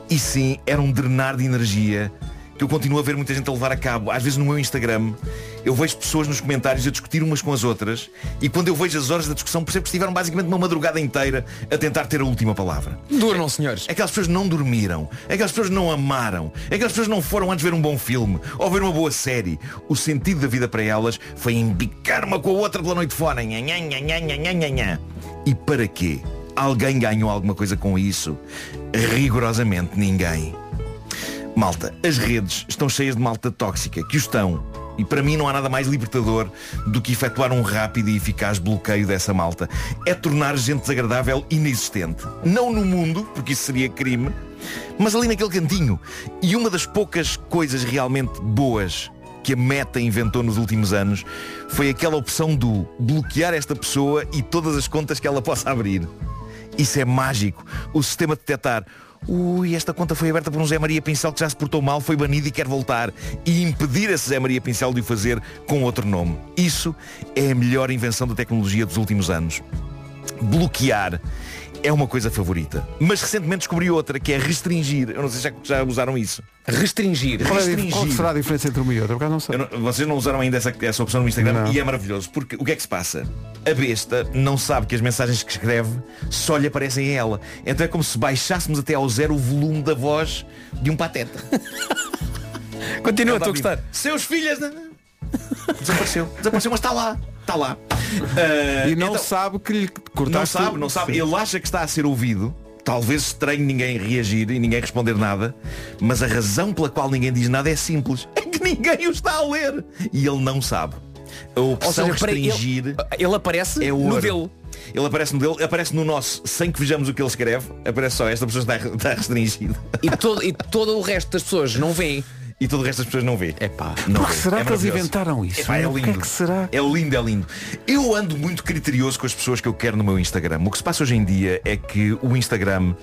[SPEAKER 10] E sim, era um drenar de energia eu continuo a ver muita gente a levar a cabo. Às vezes no meu Instagram eu vejo pessoas nos comentários a discutir umas com as outras e quando eu vejo as horas da discussão percebo que estiveram basicamente uma madrugada inteira a tentar ter a última palavra.
[SPEAKER 5] Durmam, senhores.
[SPEAKER 10] Aquelas pessoas não dormiram, aquelas pessoas não amaram, aquelas pessoas não foram antes ver um bom filme ou ver uma boa série. O sentido da vida para elas foi embicar uma com a outra pela noite fora. E para quê? Alguém ganhou alguma coisa com isso? Rigorosamente ninguém. Malta, as redes estão cheias de malta tóxica, que o estão. E para mim não há nada mais libertador do que efetuar um rápido e eficaz bloqueio dessa malta. É tornar gente desagradável inexistente. Não no mundo, porque isso seria crime, mas ali naquele cantinho. E uma das poucas coisas realmente boas que a Meta inventou nos últimos anos foi aquela opção do bloquear esta pessoa e todas as contas que ela possa abrir. Isso é mágico. O sistema detectar Ui, esta conta foi aberta por um Zé Maria Pincel que já se portou mal, foi banido e quer voltar. E impedir esse Zé Maria Pincel de o fazer com outro nome. Isso é a melhor invenção da tecnologia dos últimos anos. Bloquear é uma coisa favorita. Mas recentemente descobri outra, que é restringir. Eu não sei se já, já usaram isso.
[SPEAKER 5] Restringir.
[SPEAKER 2] Qual, é,
[SPEAKER 10] Restringir.
[SPEAKER 2] qual será a diferença entre uma e outra? Acaso não sei.
[SPEAKER 10] Eu não- vocês não usaram ainda essa, essa opção no Instagram
[SPEAKER 2] Não.
[SPEAKER 10] e é maravilhoso. Porque o que é que se passa? A besta não sabe que as mensagens que escreve só lhe aparecem a ela. Então é como se baixássemos até ao zero o volume da voz de um pateta.
[SPEAKER 5] Continua,
[SPEAKER 10] Ela
[SPEAKER 5] estou a gostar.
[SPEAKER 10] Seus filhos. da-" Desapareceu. Desapareceu, mas está lá. Está lá. Ah,
[SPEAKER 2] E não
[SPEAKER 10] então-
[SPEAKER 2] sabe que lhe
[SPEAKER 10] não
[SPEAKER 2] cortaste
[SPEAKER 10] sabe, não sabe. Ele acha que está a ser ouvido. Talvez estranho ninguém reagir e ninguém responder nada. Mas a razão pela qual ninguém diz nada é simples. É que ninguém o está a ler. E ele não sabe. A opção
[SPEAKER 5] seja, peraí,
[SPEAKER 10] restringir
[SPEAKER 5] ele, ele aparece
[SPEAKER 10] é
[SPEAKER 5] no dele.
[SPEAKER 10] Ele aparece no dele, aparece no nosso, sem que vejamos o que ele escreve. Aparece só, esta pessoa está, está restringida.
[SPEAKER 5] E todo, e todo o resto das pessoas não veem.
[SPEAKER 10] E todo o resto das pessoas não vê.
[SPEAKER 5] É pá.
[SPEAKER 10] Não vê.
[SPEAKER 2] será
[SPEAKER 10] É
[SPEAKER 2] que eles inventaram isso?
[SPEAKER 10] Epá, é
[SPEAKER 2] O que
[SPEAKER 10] lindo.
[SPEAKER 2] é que será?
[SPEAKER 10] É lindo, é lindo. Eu ando muito criterioso com as pessoas que eu quero no meu Instagram. O que se passa hoje em dia é que o Instagram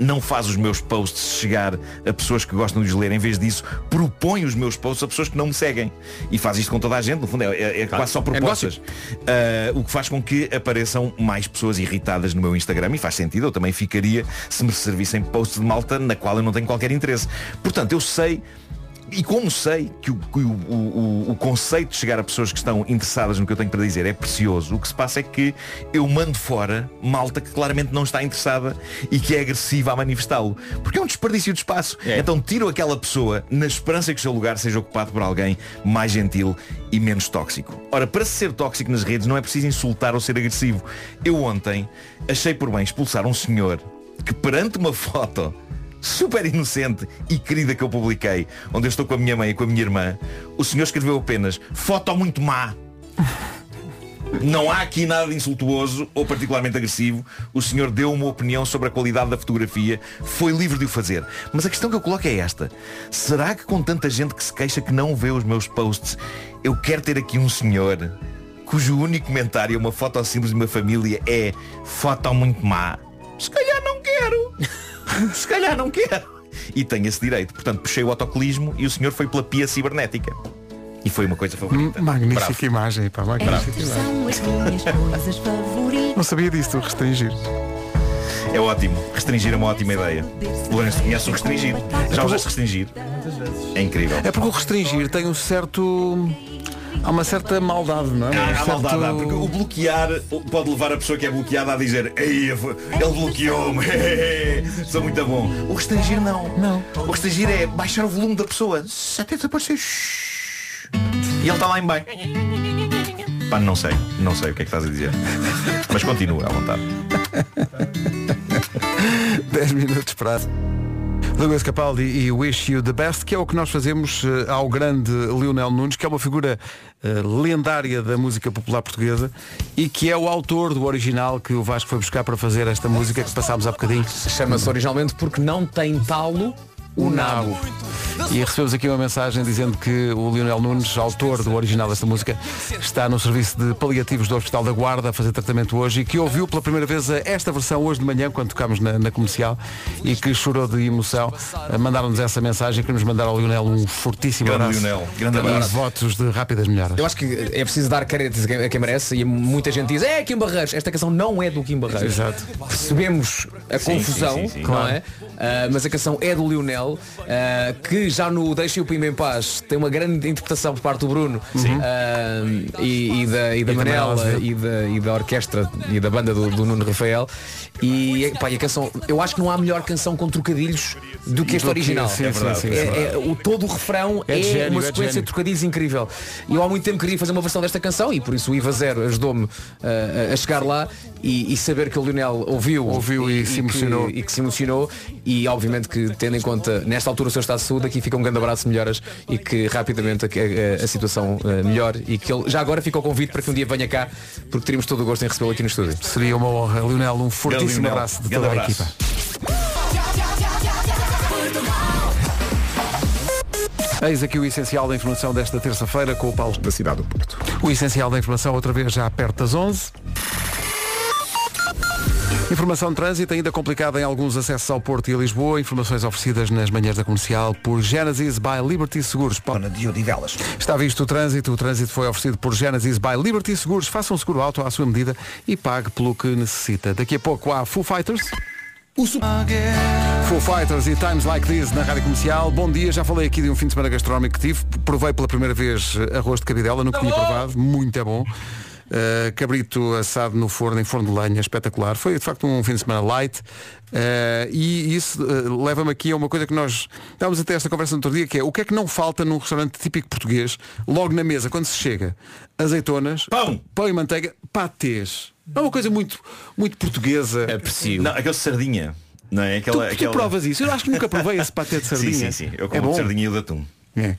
[SPEAKER 10] não faz os meus posts chegar a pessoas que gostam de os ler. Em vez disso, propõe os meus posts a pessoas que não me seguem. E faz isto com toda a gente. No fundo, é, é- é quase só propostas. Ah, o que faz com que apareçam mais pessoas irritadas no meu Instagram. E faz sentido. Eu também ficaria se me servissem posts de malta na qual eu não tenho qualquer interesse. Portanto, eu sei e como sei que o, que o- o- o- conceito de chegar a pessoas que estão interessadas no que eu tenho para dizer é precioso, o que se passa é que eu mando fora malta que claramente não está interessada e que é agressiva a manifestá-lo. Porque é um desperdício de espaço. Então tiro aquela pessoa na esperança que o seu lugar seja ocupado por alguém mais gentil e menos tóxico. Ora, para ser tóxico nas redes não é preciso insultar ou ser agressivo. Eu ontem achei por bem expulsar um senhor que perante uma foto super inocente e querida que eu publiquei, onde eu estou com a minha mãe e com a minha irmã, o senhor escreveu apenas foto muito má. Não há aqui nada de insultuoso ou particularmente agressivo. O senhor deu uma opinião sobre a qualidade da fotografia. Foi livre de o fazer. Mas a questão que eu coloco é esta. Será que com tanta gente que se queixa que não vê os meus posts, eu quero ter aqui um senhor cujo único comentário, uma foto simples de uma família é foto muito má? Se calhar não quero. Se calhar não quero. E tenho esse direito. Portanto, puxei o autocolismo e o senhor foi pela pia cibernética. E foi uma coisa favorita.
[SPEAKER 2] Magnífica
[SPEAKER 10] Bravo.
[SPEAKER 2] imagem, pá, magnífica imagem.
[SPEAKER 13] são as minhas coisas favoritas.
[SPEAKER 2] Não sabia disso, restringir.
[SPEAKER 10] É ótimo. Restringir é uma ótima ideia. Lourenço, conhece o restringir? Já usaste restringir? É incrível.
[SPEAKER 2] É porque o restringir tem um certo. Há uma certa maldade, não é?
[SPEAKER 10] Há, há
[SPEAKER 2] certo-
[SPEAKER 10] maldade, há, porque o bloquear pode levar a pessoa que é bloqueada a dizer Ei, ele bloqueou-me, sou muito bom. O restringir não. Não. O restringir é baixar o volume da pessoa até desaparecer. E ele está lá em baixo. Pá, não sei, não sei o que é que estás a dizer. Mas continua à vontade.
[SPEAKER 2] 10 minutos para. Luís Capaldi e Wish You the Best, que é o que nós fazemos eh, ao grande Lionel Nunes, que é uma figura eh, lendária da música popular portuguesa e que é o autor do original que o Vasco foi buscar para fazer esta música que passámos há bocadinho.
[SPEAKER 5] Chama-se originalmente porque não tem talo o nabo.
[SPEAKER 2] E recebemos aqui uma mensagem dizendo que o Lionel Nunes, autor do original desta música, está no serviço de paliativos do Hospital da Guarda a fazer tratamento hoje e que ouviu pela primeira vez esta versão hoje de manhã, quando tocámos na, na comercial, e que chorou de emoção. Eh, Mandaram-nos essa mensagem que nos mandaram ao Lionel um fortíssimo
[SPEAKER 10] Grande
[SPEAKER 2] abraço.
[SPEAKER 10] Lionel, grande
[SPEAKER 2] e
[SPEAKER 10] abraço.
[SPEAKER 2] votos de rápidas melhoras.
[SPEAKER 5] Eu acho que é preciso dar créditos a quem- merece e muita gente diz, é Kim Barreiros, esta canção não é do Kim Barreiros.
[SPEAKER 2] Exato.
[SPEAKER 5] Percebemos a confusão,
[SPEAKER 10] sim, sim, sim.
[SPEAKER 5] não
[SPEAKER 2] Claro.
[SPEAKER 5] é? Ah, mas a canção é do Lionel, ah, que já no Deixe o Pimba em Paz tem uma grande interpretação por parte do Bruno ah, e, e da, e da
[SPEAKER 2] E
[SPEAKER 5] Manela e da, e da orquestra e da banda do, do Nuno Rafael. E, pá, e a canção, eu acho que não há melhor canção com trocadilhos do que
[SPEAKER 2] que-
[SPEAKER 5] original.
[SPEAKER 2] sim,
[SPEAKER 5] é verdade.
[SPEAKER 2] sim,
[SPEAKER 5] É-
[SPEAKER 2] sim.
[SPEAKER 5] é- o, todo o refrão
[SPEAKER 2] É
[SPEAKER 5] é,
[SPEAKER 2] gênio,
[SPEAKER 5] uma
[SPEAKER 2] é
[SPEAKER 5] sequência de trocadilhos incrível. E eu há muito tempo queria fazer uma versão desta canção e por isso o IVA Zero ajudou-me uh, a chegar lá e, e saber que o Lionel ouviu,
[SPEAKER 2] Ouviu e se
[SPEAKER 5] que-
[SPEAKER 2] emocionou.
[SPEAKER 5] e que se emocionou e obviamente que tendo em conta nesta altura o seu estado de saúde aqui fica um grande abraço melhoras e que rapidamente a, a- a situação uh, melhore e que ele já agora fica o convite para que um dia venha cá porque teríamos todo o gosto em recebê-lo aqui no estúdio.
[SPEAKER 2] Seria uma honra. Lionel, um fortíssimo
[SPEAKER 10] Lionel.
[SPEAKER 2] abraço de
[SPEAKER 10] Grande
[SPEAKER 2] toda a
[SPEAKER 10] abraço.
[SPEAKER 2] equipa. Eis aqui o essencial da informação desta terça-feira com o Paulo
[SPEAKER 9] Da cidade do Porto.
[SPEAKER 2] O essencial da informação outra vez já perto das 11. Informação de trânsito ainda complicada em alguns acessos ao Porto e a Lisboa. Informações oferecidas nas manhãs da comercial por Genesis by Liberty Seguros.
[SPEAKER 12] de Odivelas.
[SPEAKER 2] Está visto o trânsito. O trânsito foi oferecido por Genesis by Liberty Seguros. Faça um seguro auto à sua medida e pague pelo que necessita. Daqui a pouco há Full Fighters.
[SPEAKER 12] O
[SPEAKER 2] Full Fighters e Times Like This na Rádio Comercial. Bom dia, já falei aqui de um fim de semana gastronómico que tive. Provei pela primeira vez arroz de cabidela, nunca tinha provado, muito é bom. Uh, cabrito assado no forno, em forno de lenha, espetacular. Foi de facto um fim de semana light. Uh, e isso uh, leva-me aqui a uma coisa que nós estávamos até esta conversa no outro dia, que é o que é que não falta num restaurante típico português, logo na mesa, quando se chega, azeitonas,
[SPEAKER 10] Pão.
[SPEAKER 2] pão e manteiga, patês. É uma coisa muito, muito portuguesa.
[SPEAKER 5] Aprecio.
[SPEAKER 10] Não, aquele sardinha. Não é?
[SPEAKER 2] Tu,
[SPEAKER 10] Aquela,
[SPEAKER 2] tu
[SPEAKER 10] aquela...
[SPEAKER 2] provas isso? Eu acho que nunca provei esse patê de
[SPEAKER 10] Sim,
[SPEAKER 2] sardinha.
[SPEAKER 10] sim, sim. Eu
[SPEAKER 2] é
[SPEAKER 10] como
[SPEAKER 2] bom.
[SPEAKER 10] de sardinha e o de atum.
[SPEAKER 2] É.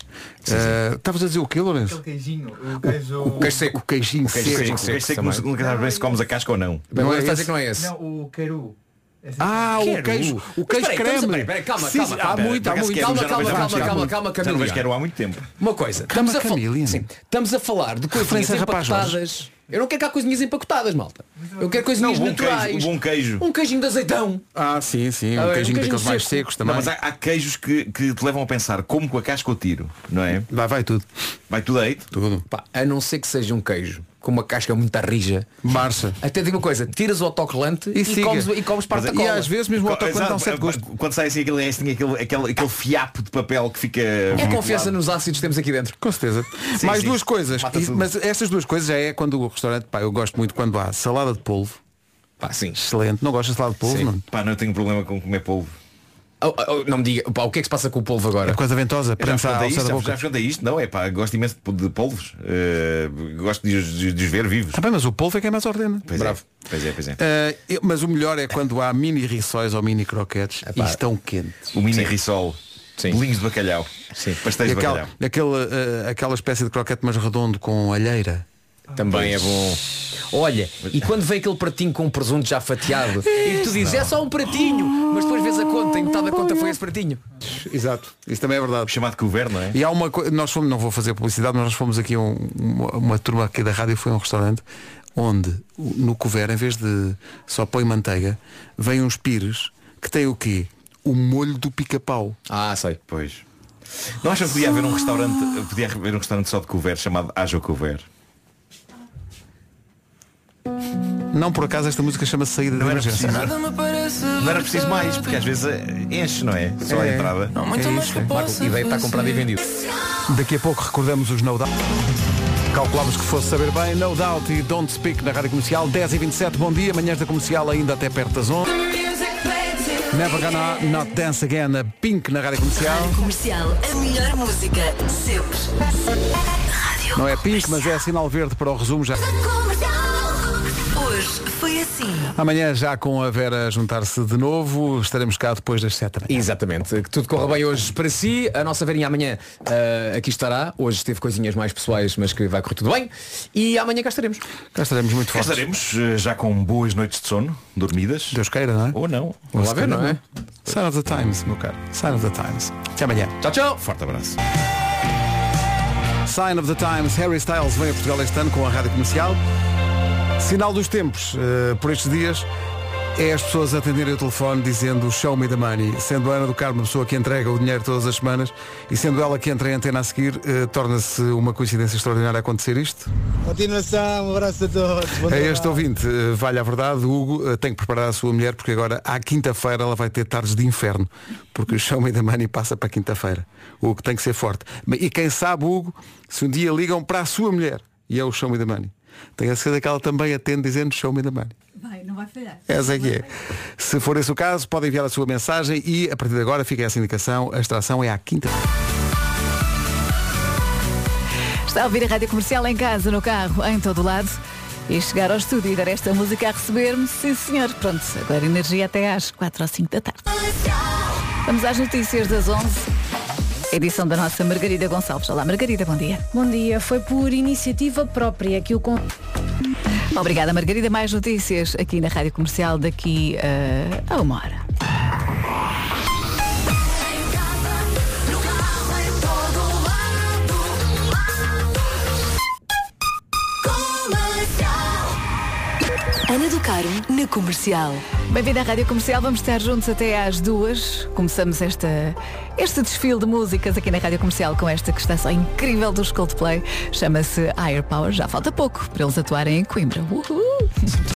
[SPEAKER 2] Eh, Estavas a dizer o quê, Lourenço?
[SPEAKER 12] queijinho, o queijo...
[SPEAKER 5] O queijo seco.
[SPEAKER 2] O queijinho
[SPEAKER 10] O queijo
[SPEAKER 2] seco.
[SPEAKER 10] seco. O queijo seco
[SPEAKER 5] também.
[SPEAKER 10] nunca sabes bem se comes a casca ou não.
[SPEAKER 2] Não
[SPEAKER 5] não
[SPEAKER 2] é
[SPEAKER 5] está a
[SPEAKER 2] esse?
[SPEAKER 5] não é esse.
[SPEAKER 12] Não, o queiru.
[SPEAKER 2] Ah, o
[SPEAKER 5] Quero.
[SPEAKER 2] queijo, o
[SPEAKER 5] Mas
[SPEAKER 2] queijo
[SPEAKER 5] peraí,
[SPEAKER 2] creme.
[SPEAKER 5] peraí, peraí, calma,
[SPEAKER 2] Sim,
[SPEAKER 5] calma. Ah,
[SPEAKER 2] há muito, há muito.
[SPEAKER 5] Calma,
[SPEAKER 10] não
[SPEAKER 5] calma,
[SPEAKER 10] há
[SPEAKER 5] calma,
[SPEAKER 10] muito
[SPEAKER 5] calma,
[SPEAKER 10] tempo.
[SPEAKER 5] calma,
[SPEAKER 10] Já não vejo
[SPEAKER 5] Camila.
[SPEAKER 10] quero há muito tempo.
[SPEAKER 5] Uma coisa,
[SPEAKER 2] Calma,
[SPEAKER 5] estamos a, fal-
[SPEAKER 2] Camila.
[SPEAKER 5] Sim, estamos a falar de coisinhas empacotadas. Eu não quero cá coisinhas empacotadas, malta. Eu quero coisinhas
[SPEAKER 10] Não, bom
[SPEAKER 5] naturais.
[SPEAKER 10] queijo, um bom queijo.
[SPEAKER 5] Um queijinho de azeitão.
[SPEAKER 2] Ah, sim, sim.
[SPEAKER 5] Ah,
[SPEAKER 2] Um
[SPEAKER 5] é, um
[SPEAKER 2] queijinho
[SPEAKER 5] queijinho
[SPEAKER 2] daqueles mais
[SPEAKER 5] seco.
[SPEAKER 2] secos também.
[SPEAKER 10] Não, mas há, há queijos que, que te levam a pensar como com a casca ou tiro, não é?
[SPEAKER 2] Vai, vai tudo.
[SPEAKER 10] Vai tudo aí.
[SPEAKER 2] Tudo.
[SPEAKER 5] Pá, a não ser que seja um queijo com uma casca muito rija.
[SPEAKER 2] Marcha.
[SPEAKER 5] Até digo uma coisa, tiras o autocolante
[SPEAKER 2] E
[SPEAKER 5] e, comes, e comes parte da
[SPEAKER 2] E
[SPEAKER 5] cola.
[SPEAKER 2] às vezes mesmo o autocolante dá um certo gosto.
[SPEAKER 10] Quando sai assim aquele restinho, aquele, aquele, aquele fiapo de papel que fica.
[SPEAKER 5] É confiança nos ácidos que temos aqui dentro.
[SPEAKER 2] Com certeza.
[SPEAKER 10] Sim,
[SPEAKER 2] Mais
[SPEAKER 10] sim.
[SPEAKER 2] duas coisas. E- mas estas duas coisas já é quando o restaurante, pá, eu gosto muito quando há salada de polvo.
[SPEAKER 5] Pá, sim.
[SPEAKER 2] Excelente. Não gosto de salada de polvo,
[SPEAKER 5] Sim.
[SPEAKER 2] não?
[SPEAKER 10] Pá, não tenho problema com comer polvo.
[SPEAKER 5] Oh, oh, não me diga, pá, o que é que se passa com o polvo agora?
[SPEAKER 2] É coisa ventosa, prensa à
[SPEAKER 10] isto,
[SPEAKER 2] da
[SPEAKER 10] já,
[SPEAKER 2] boca.
[SPEAKER 10] já experimentei isto, não é pá, gosto imenso de, polvos. Eh, gosto de, os- de, de os ver vivos.
[SPEAKER 2] Tá bem, mas o polvo é que é mais ordena.
[SPEAKER 10] Pois
[SPEAKER 5] Bravo.
[SPEAKER 10] é, pois é, pois é.
[SPEAKER 2] Eh, eu- mas o melhor é quando há mini rissóis ou mini croquetes e
[SPEAKER 5] Epá.
[SPEAKER 2] estão quentes.
[SPEAKER 10] O mini risol,
[SPEAKER 5] Sim.
[SPEAKER 10] bolinhos de bacalhau,
[SPEAKER 5] Sim.
[SPEAKER 10] pastéis
[SPEAKER 2] E
[SPEAKER 10] de
[SPEAKER 2] aquela,
[SPEAKER 10] bacalhau.
[SPEAKER 2] aquela, eh, aquela espécie de croquete mais redondo com alheira.
[SPEAKER 5] Também é bom. Olha, e quando vem aquele pratinho com um presunto já fatiado e tu dizes, é só um pratinho, mas depois vês a conta e metade da conta foi esse pratinho.
[SPEAKER 2] Exato. Isso também é verdade.
[SPEAKER 10] Chamado couvert, não é?
[SPEAKER 2] E há uma coisa, nós fomos, não vou fazer publicidade, mas nós fomos aqui a um- uma, uma turma aqui da rádio foi a um restaurante onde no couvert, em vez de só põe manteiga, vem uns pires que tem o quê? O molho do pica-pau.
[SPEAKER 5] Ah, sei.
[SPEAKER 10] Pois. Não acham que podia haver um restaurante, podia haver um restaurante só de couvert chamado Ajo Couvert?
[SPEAKER 2] Não por acaso esta música chama-se Saída de
[SPEAKER 10] Não era
[SPEAKER 2] Emergência.
[SPEAKER 10] preciso. Não era preciso mais, porque às vezes eh, enche, não é? Só a
[SPEAKER 2] É.
[SPEAKER 10] entrada.
[SPEAKER 2] É isso, é.
[SPEAKER 5] Marco, ideia está comprado e vendido.
[SPEAKER 2] Daqui a pouco recordamos os No Doubt. Calculávamos que fosse saber bem, No Doubt e Don't Speak na Rádio Comercial, 10 e 27 bom dia, manhãs da Comercial ainda até perto das 11. Never Gonna Not Dance Again, a Pink na Rádio Comercial.
[SPEAKER 13] Comercial, a melhor música sempre. Rádio.
[SPEAKER 2] Não é Pink, mas é sinal verde para o resumo já.
[SPEAKER 13] Hoje foi assim.
[SPEAKER 2] Amanhã já com a Vera a juntar-se de novo, estaremos cá depois das 7 da manhã.
[SPEAKER 5] Exatamente. Que tudo corra bem hoje para si. A nossa verinha amanhã ah, aqui estará. Hoje teve coisinhas mais pessoais, mas que vai correr tudo bem. E amanhã cá estaremos.
[SPEAKER 2] Cá estaremos muito
[SPEAKER 10] Cá
[SPEAKER 2] fortes.
[SPEAKER 10] estaremos eh, já com boas noites de sono, dormidas.
[SPEAKER 2] Deus queira, não é?
[SPEAKER 10] Ou não.
[SPEAKER 5] Vamos lá ver, não é?
[SPEAKER 2] Sign of the Times, meu caro. Sign of the Times. Até amanhã.
[SPEAKER 5] Tchau, tchau.
[SPEAKER 10] Forte abraço.
[SPEAKER 2] Sign of the Times, Harry Styles vem a Portugal este ano com a rádio comercial. Sinal dos tempos, eh, por estes dias, é as pessoas atenderem o telefone dizendo show me the money. Sendo a Ana do Carmo a pessoa que entrega o dinheiro todas as semanas e sendo ela que entra em antena a seguir, eh, torna-se uma coincidência extraordinária acontecer isto.
[SPEAKER 12] Continuação, um abraço a todos. Bom
[SPEAKER 2] A este ouvinte, eh, vale a verdade, o Hugo eh, tem que preparar a sua mulher porque agora à quinta-feira ela vai ter tardes de inferno, porque o show me the money passa para quinta-feira. O Hugo tem que ser forte. E quem sabe, Hugo, se um dia ligam para a sua mulher e é o show me the money, tenho a certeza que ela também atende dizendo show me the money.
[SPEAKER 14] Vai, não vai falhar.
[SPEAKER 2] Essa é que é. Se for esse o caso, pode enviar a sua mensagem e a partir de agora fica essa indicação, a extração é à quinta.
[SPEAKER 14] Está a ouvir a rádio comercial em casa, no carro, em todo lado. E chegar ao estúdio e dar esta música a receber-me, sim senhor. Pronto, agora energia até às 4 ou 5 da tarde. Vamos às notícias das 11. Edição da nossa Margarida Gonçalves. Olá, Margarida, bom dia.
[SPEAKER 15] Bom dia. Foi por iniciativa própria que o con...
[SPEAKER 14] Obrigada, Margarida. Mais notícias aqui na Rádio Comercial daqui eh, a uma hora.
[SPEAKER 13] Ana do Carmo na Comercial.
[SPEAKER 14] Bem-vindo à Rádio Comercial, vamos estar juntos até às duas. Começamos esta, este desfile de músicas aqui na Rádio Comercial com esta que está só incrível dos Coldplay. Chama-se Higher Power. Já falta pouco para eles atuarem em Coimbra. Uhul.